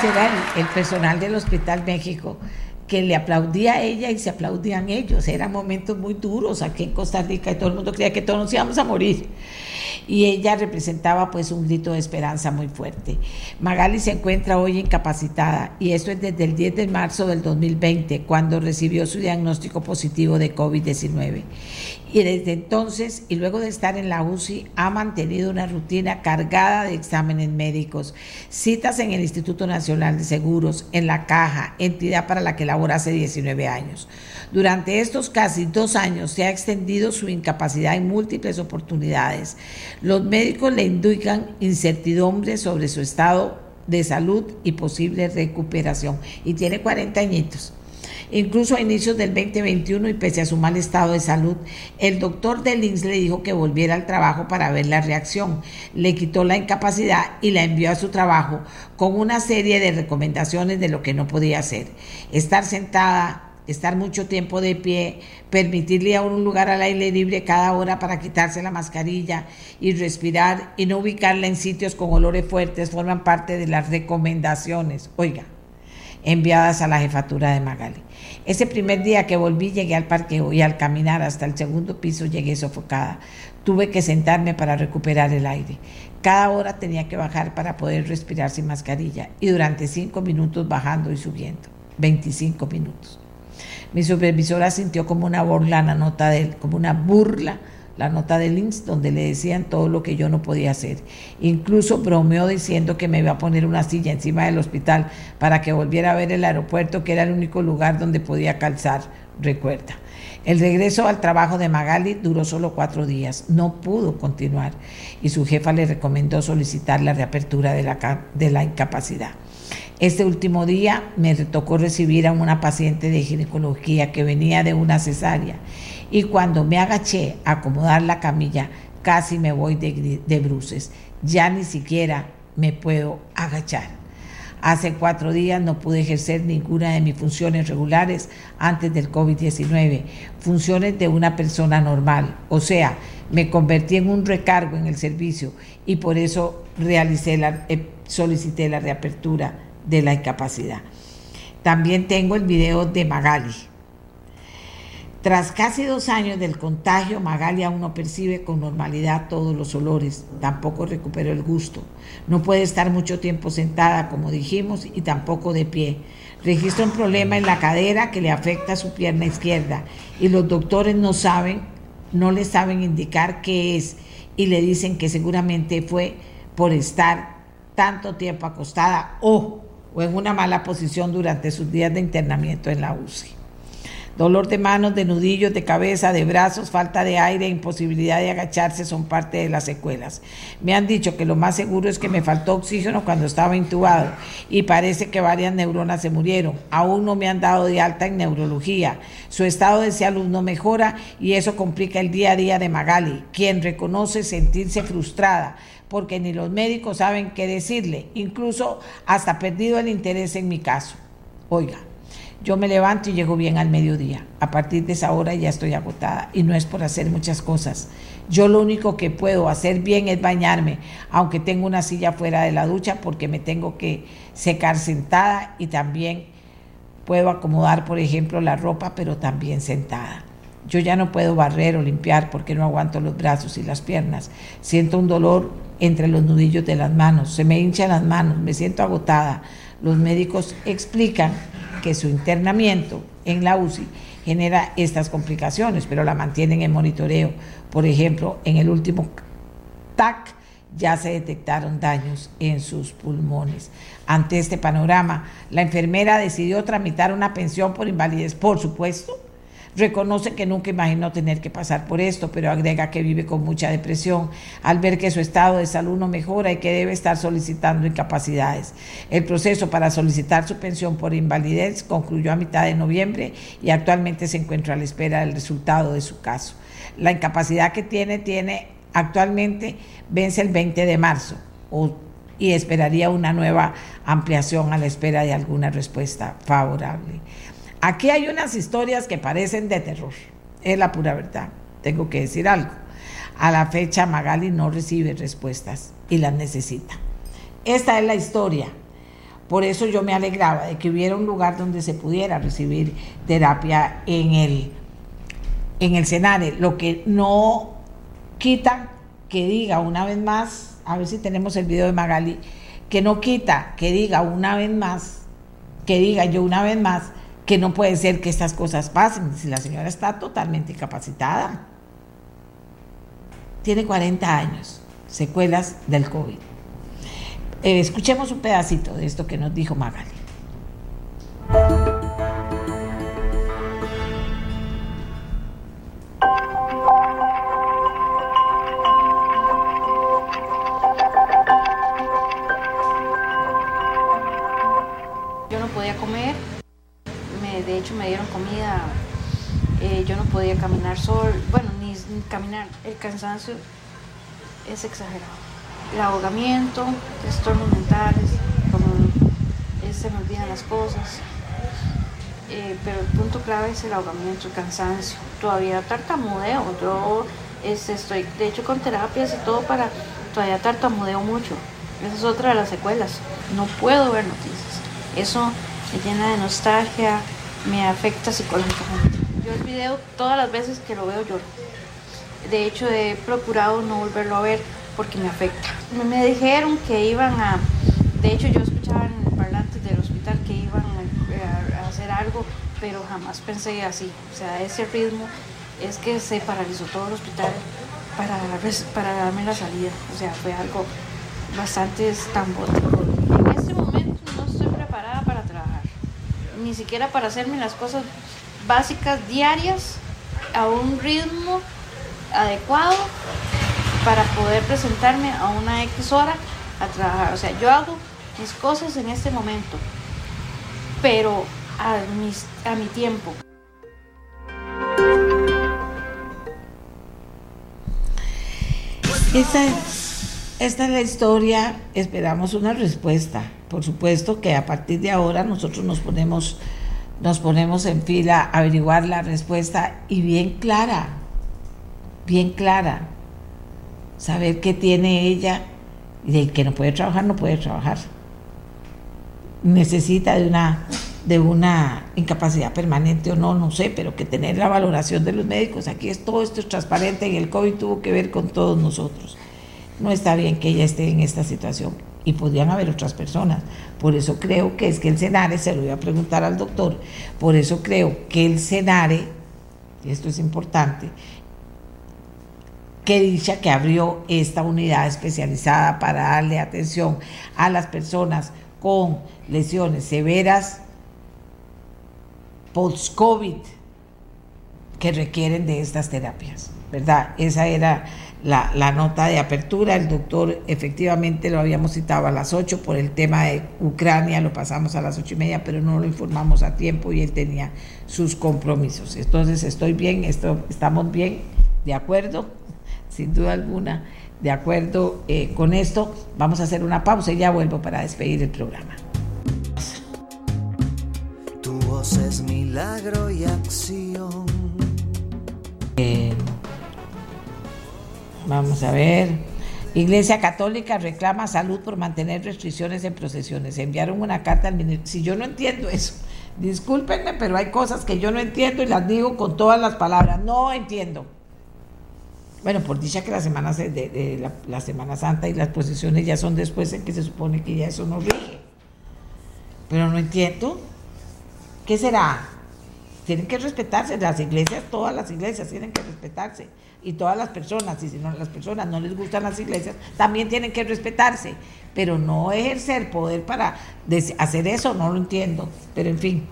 Bueno, ese era el, personal del Hospital México que le aplaudía a ella y se aplaudían ellos. Eran momentos muy duros aquí en Costa Rica y todo el mundo creía que todos nos íbamos a morir y ella representaba pues un grito de esperanza muy fuerte. Magali se encuentra hoy incapacitada y esto es desde el 10 de marzo del 2020 cuando recibió su diagnóstico positivo de COVID-19. Y desde entonces y luego de estar en la UCI ha mantenido una rutina cargada de exámenes médicos, citas en el Instituto Nacional de Seguros, en la Caja, entidad para la que labora hace 19 años. Durante estos casi dos años se ha extendido su incapacidad en múltiples oportunidades. Los médicos le indican incertidumbre sobre su estado de salud y posible recuperación. Y tiene 40 añitos. Incluso a inicios del 2021 y pese a su mal estado de salud, el doctor de le dijo que volviera al trabajo para ver la reacción. Le quitó la incapacidad y la envió a su trabajo con una serie de recomendaciones de lo que no podía hacer. Estar sentada estar mucho tiempo de pie, permitirle a un lugar al aire libre cada hora para quitarse la mascarilla y respirar y no ubicarla en sitios con olores fuertes forman parte de las recomendaciones, oiga, enviadas a la jefatura de Magali. Ese primer día que volví llegué al parque y al caminar hasta el segundo piso llegué sofocada. Tuve que sentarme para recuperar el aire. Cada hora tenía que bajar para poder respirar sin mascarilla y durante cinco minutos bajando y subiendo. 25 minutos. Mi supervisora sintió como una burla la nota de él, como una burla la nota del INSS donde le decían todo lo que yo no podía hacer. Incluso bromeó diciendo que me iba a poner una silla encima del hospital para que volviera a ver el aeropuerto, que era el único lugar donde podía calzar, recuerda. El regreso al trabajo de Magali duró solo cuatro días, no pudo continuar y su jefa le recomendó solicitar la reapertura de la, de la incapacidad. Este último día me tocó recibir a una paciente de ginecología que venía de una cesárea y cuando me agaché a acomodar la camilla casi me voy de, bruces. Ya ni siquiera me puedo agachar. Hace cuatro días no pude ejercer ninguna de mis funciones regulares antes del COVID-19, funciones de una persona normal. O sea, me convertí en un recargo en el servicio y por eso la, eh, solicité la reapertura de la incapacidad. También tengo el video de Magali. Tras casi dos años del contagio, Magali aún no percibe con normalidad todos los olores, tampoco recuperó el gusto. No puede estar mucho tiempo sentada, como dijimos, y tampoco de pie. Registra un problema en la cadera que le afecta a su pierna izquierda y los doctores no saben, no le saben indicar qué es y le dicen que seguramente fue por estar tanto tiempo acostada o o en una mala posición durante sus días de internamiento en la UCI. Dolor de manos, de nudillos, de cabeza, de brazos, falta de aire imposibilidad de agacharse son parte de las secuelas. Me han dicho que lo más seguro es que me faltó oxígeno cuando estaba intubado y parece que varias neuronas se murieron. Aún no me han dado de alta en neurología. Su estado de salud no mejora y eso complica el día a día de Magali, quien reconoce sentirse frustrada porque ni los médicos saben qué decirle, incluso hasta perdido el interés en mi caso. Oiga, yo me levanto y llego bien al mediodía. A partir de esa hora ya estoy agotada y no es por hacer muchas cosas. Yo lo único que puedo hacer bien es bañarme, aunque tengo una silla fuera de la ducha porque me tengo que secar sentada y también puedo acomodar, por ejemplo, la ropa, pero también sentada. Yo ya no puedo barrer o limpiar porque no aguanto los brazos y las piernas. Siento un dolor entre los nudillos de las manos, se me hinchan las manos, me siento agotada. Los médicos explican que su internamiento en la UCI genera estas complicaciones, pero la mantienen en monitoreo. Por ejemplo, en el último TAC ya se detectaron daños en sus pulmones. Ante este panorama, la enfermera decidió tramitar una pensión por invalidez, por supuesto, Reconoce que nunca imaginó tener que pasar por esto, pero agrega que vive con mucha depresión al ver que su estado de salud no mejora y que debe estar solicitando incapacidades. El proceso para solicitar su pensión por invalidez concluyó a mitad de noviembre y actualmente se encuentra a la espera del resultado de su caso. La incapacidad que tiene tiene actualmente vence el 20 de marzo y esperaría una nueva ampliación a la espera de alguna respuesta favorable. Aquí hay unas historias que parecen de terror, es la pura verdad, tengo que decir algo. A la fecha Magali no recibe respuestas y las necesita. Esta es la historia. Por eso yo me alegraba de que hubiera un lugar donde se pudiera recibir terapia en el, en el Senare. Lo que no quita que diga una vez más, a ver si tenemos el video de Magali, que no quita que diga una vez más, que diga yo una vez más, que no puede ser que estas cosas pasen si la señora está totalmente incapacitada. Tiene 40 años, secuelas del COVID. Eh, escuchemos un pedacito de esto que nos dijo Magali. El cansancio es exagerado. El ahogamiento, trastornos mentales, como se me olvidan las cosas, eh, pero el punto clave es el ahogamiento, el cansancio. Todavía tartamudeo, yo este, estoy de hecho con terapias y todo para, todavía tartamudeo mucho. Esa es otra de las secuelas. No puedo ver noticias. Eso me llena de nostalgia, me afecta psicológicamente. Yo el video todas las veces que lo veo lloro. De hecho he procurado no volverlo a ver porque me afecta. Me dijeron que iban a, de hecho yo escuchaba en el parlante del hospital que iban a, hacer algo, pero jamás pensé así. O sea, ese ritmo es que se paralizó todo el hospital para, para darme la salida. O sea, fue algo bastante estambótico. En este momento no estoy preparada para ni siquiera para hacerme las cosas básicas diarias a un ritmo adecuado para poder presentarme a una X hora a trabajar. O sea, yo hago mis cosas en este momento, pero a, a mi tiempo. Esta esta es la historia, esperamos una respuesta. Por supuesto que a partir de ahora nosotros nos ponemos, nos ponemos en fila a averiguar la respuesta y bien clara, bien clara. Saber qué tiene ella y de que no puede trabajar, no puede trabajar. Necesita de una, de una incapacidad permanente o no, no sé, pero que tener la valoración de los médicos. Aquí es todo esto es transparente y el COVID tuvo que ver con todos nosotros no está bien que ella esté en esta situación y podrían haber otras personas. Por eso creo que es que el Senare, se lo voy a preguntar al doctor, por eso creo que el Senare, y esto es importante, que dicha que abrió esta unidad especializada para darle atención a las personas con lesiones severas post-COVID que requieren de estas terapias, ¿verdad? Esa era la, nota de apertura. El doctor efectivamente lo habíamos citado a las 8 por el tema de Ucrania, lo pasamos a las ocho y media, pero no lo informamos a tiempo y él tenía sus compromisos. Entonces estoy bien, estamos bien, de acuerdo, sin duda alguna, de acuerdo eh, con esto. Vamos a hacer una pausa y ya vuelvo para despedir el programa. Tu voz es milagro y acción. Eh, Vamos a ver. Iglesia Católica reclama salud por mantener restricciones en procesiones. Enviaron una carta al ministro. Si yo no entiendo eso, discúlpenme, pero hay cosas que yo no entiendo y las digo con todas las palabras. No entiendo. Bueno, por dicha que la Semana, de, la, Semana Santa y las procesiones ya son después en que se supone que ya eso no rige. Pero no entiendo. ¿Qué será? Tienen que respetarse las iglesias, todas las iglesias tienen que respetarse y todas las personas, y si no las personas no les gustan las iglesias, también tienen que respetarse, pero no ejercer poder para hacer eso, no lo entiendo, pero en fin.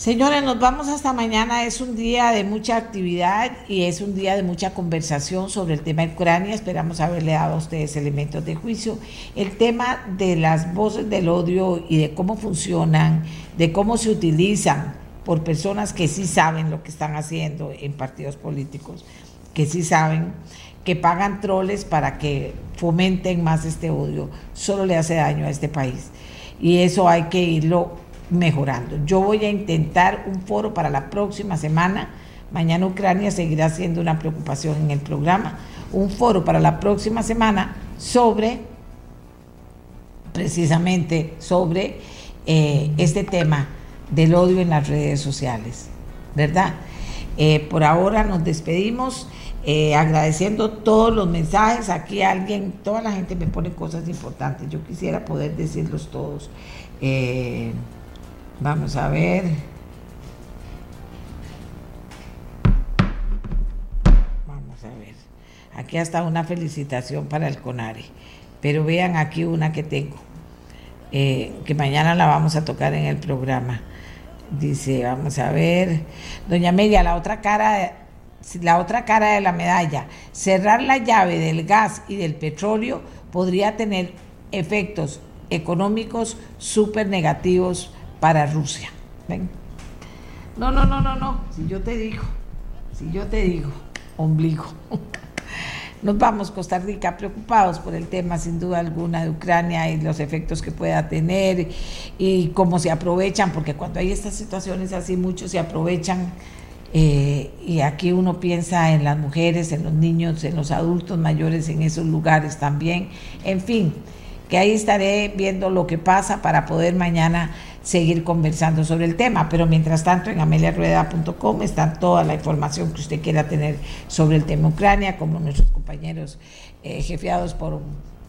Señores, nos vamos hasta mañana. Es un día de mucha actividad y es un día de mucha conversación sobre el tema de Ucrania. Esperamos haberle dado a ustedes elementos de juicio. El tema de las voces del odio y de cómo funcionan, de cómo se utilizan por personas que sí saben lo que están haciendo en partidos políticos que sí saben que pagan troles para que fomenten más este odio, solo le hace daño a este país. Y eso hay que irlo mejorando. Yo voy a intentar un foro para la próxima semana. Mañana Ucrania seguirá siendo una preocupación en el programa. Un foro para la próxima semana sobre, precisamente, sobre eh, este tema del odio en las redes sociales. ¿Verdad? Eh, por ahora nos despedimos. Eh, agradeciendo todos los mensajes. Aquí alguien, toda la gente me pone cosas importantes. Yo quisiera poder decirlos todos. Vamos a ver. Vamos a ver. Aquí hasta una felicitación para el CONARE. Pero vean aquí una que tengo, eh, que mañana la vamos a tocar en el programa. Dice, vamos a ver, doña Media, la otra cara la otra cara de la medalla, cerrar la llave del gas y del petróleo podría tener efectos económicos súper negativos para Rusia. No, no, no, no, no. Si yo te digo, si yo te digo, ombligo. Nos vamos, Costa Rica, preocupados por el tema, sin duda alguna, de Ucrania y los efectos que pueda tener y cómo se aprovechan, porque cuando hay estas situaciones así, muchos se aprovechan eh, y aquí uno piensa en las mujeres, en los niños, en los adultos mayores, en esos lugares también. En fin, que ahí estaré viendo lo que pasa para poder mañana seguir conversando sobre el tema. Pero mientras tanto, en ameliarueda.com está toda la información que usted quiera tener sobre el tema Ucrania, como nuestros compañeros eh, jefiados por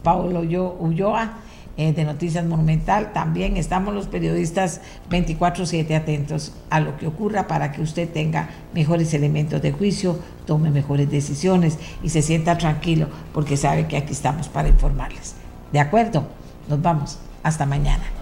Paulo Ulloa eh, de Noticias Monumental. También estamos los periodistas 24/7 atentos a lo que ocurra para que usted tenga mejores elementos de juicio, tome mejores decisiones y se sienta tranquilo porque sabe que aquí estamos para informarles. ¿De acuerdo? Nos vamos. Hasta mañana.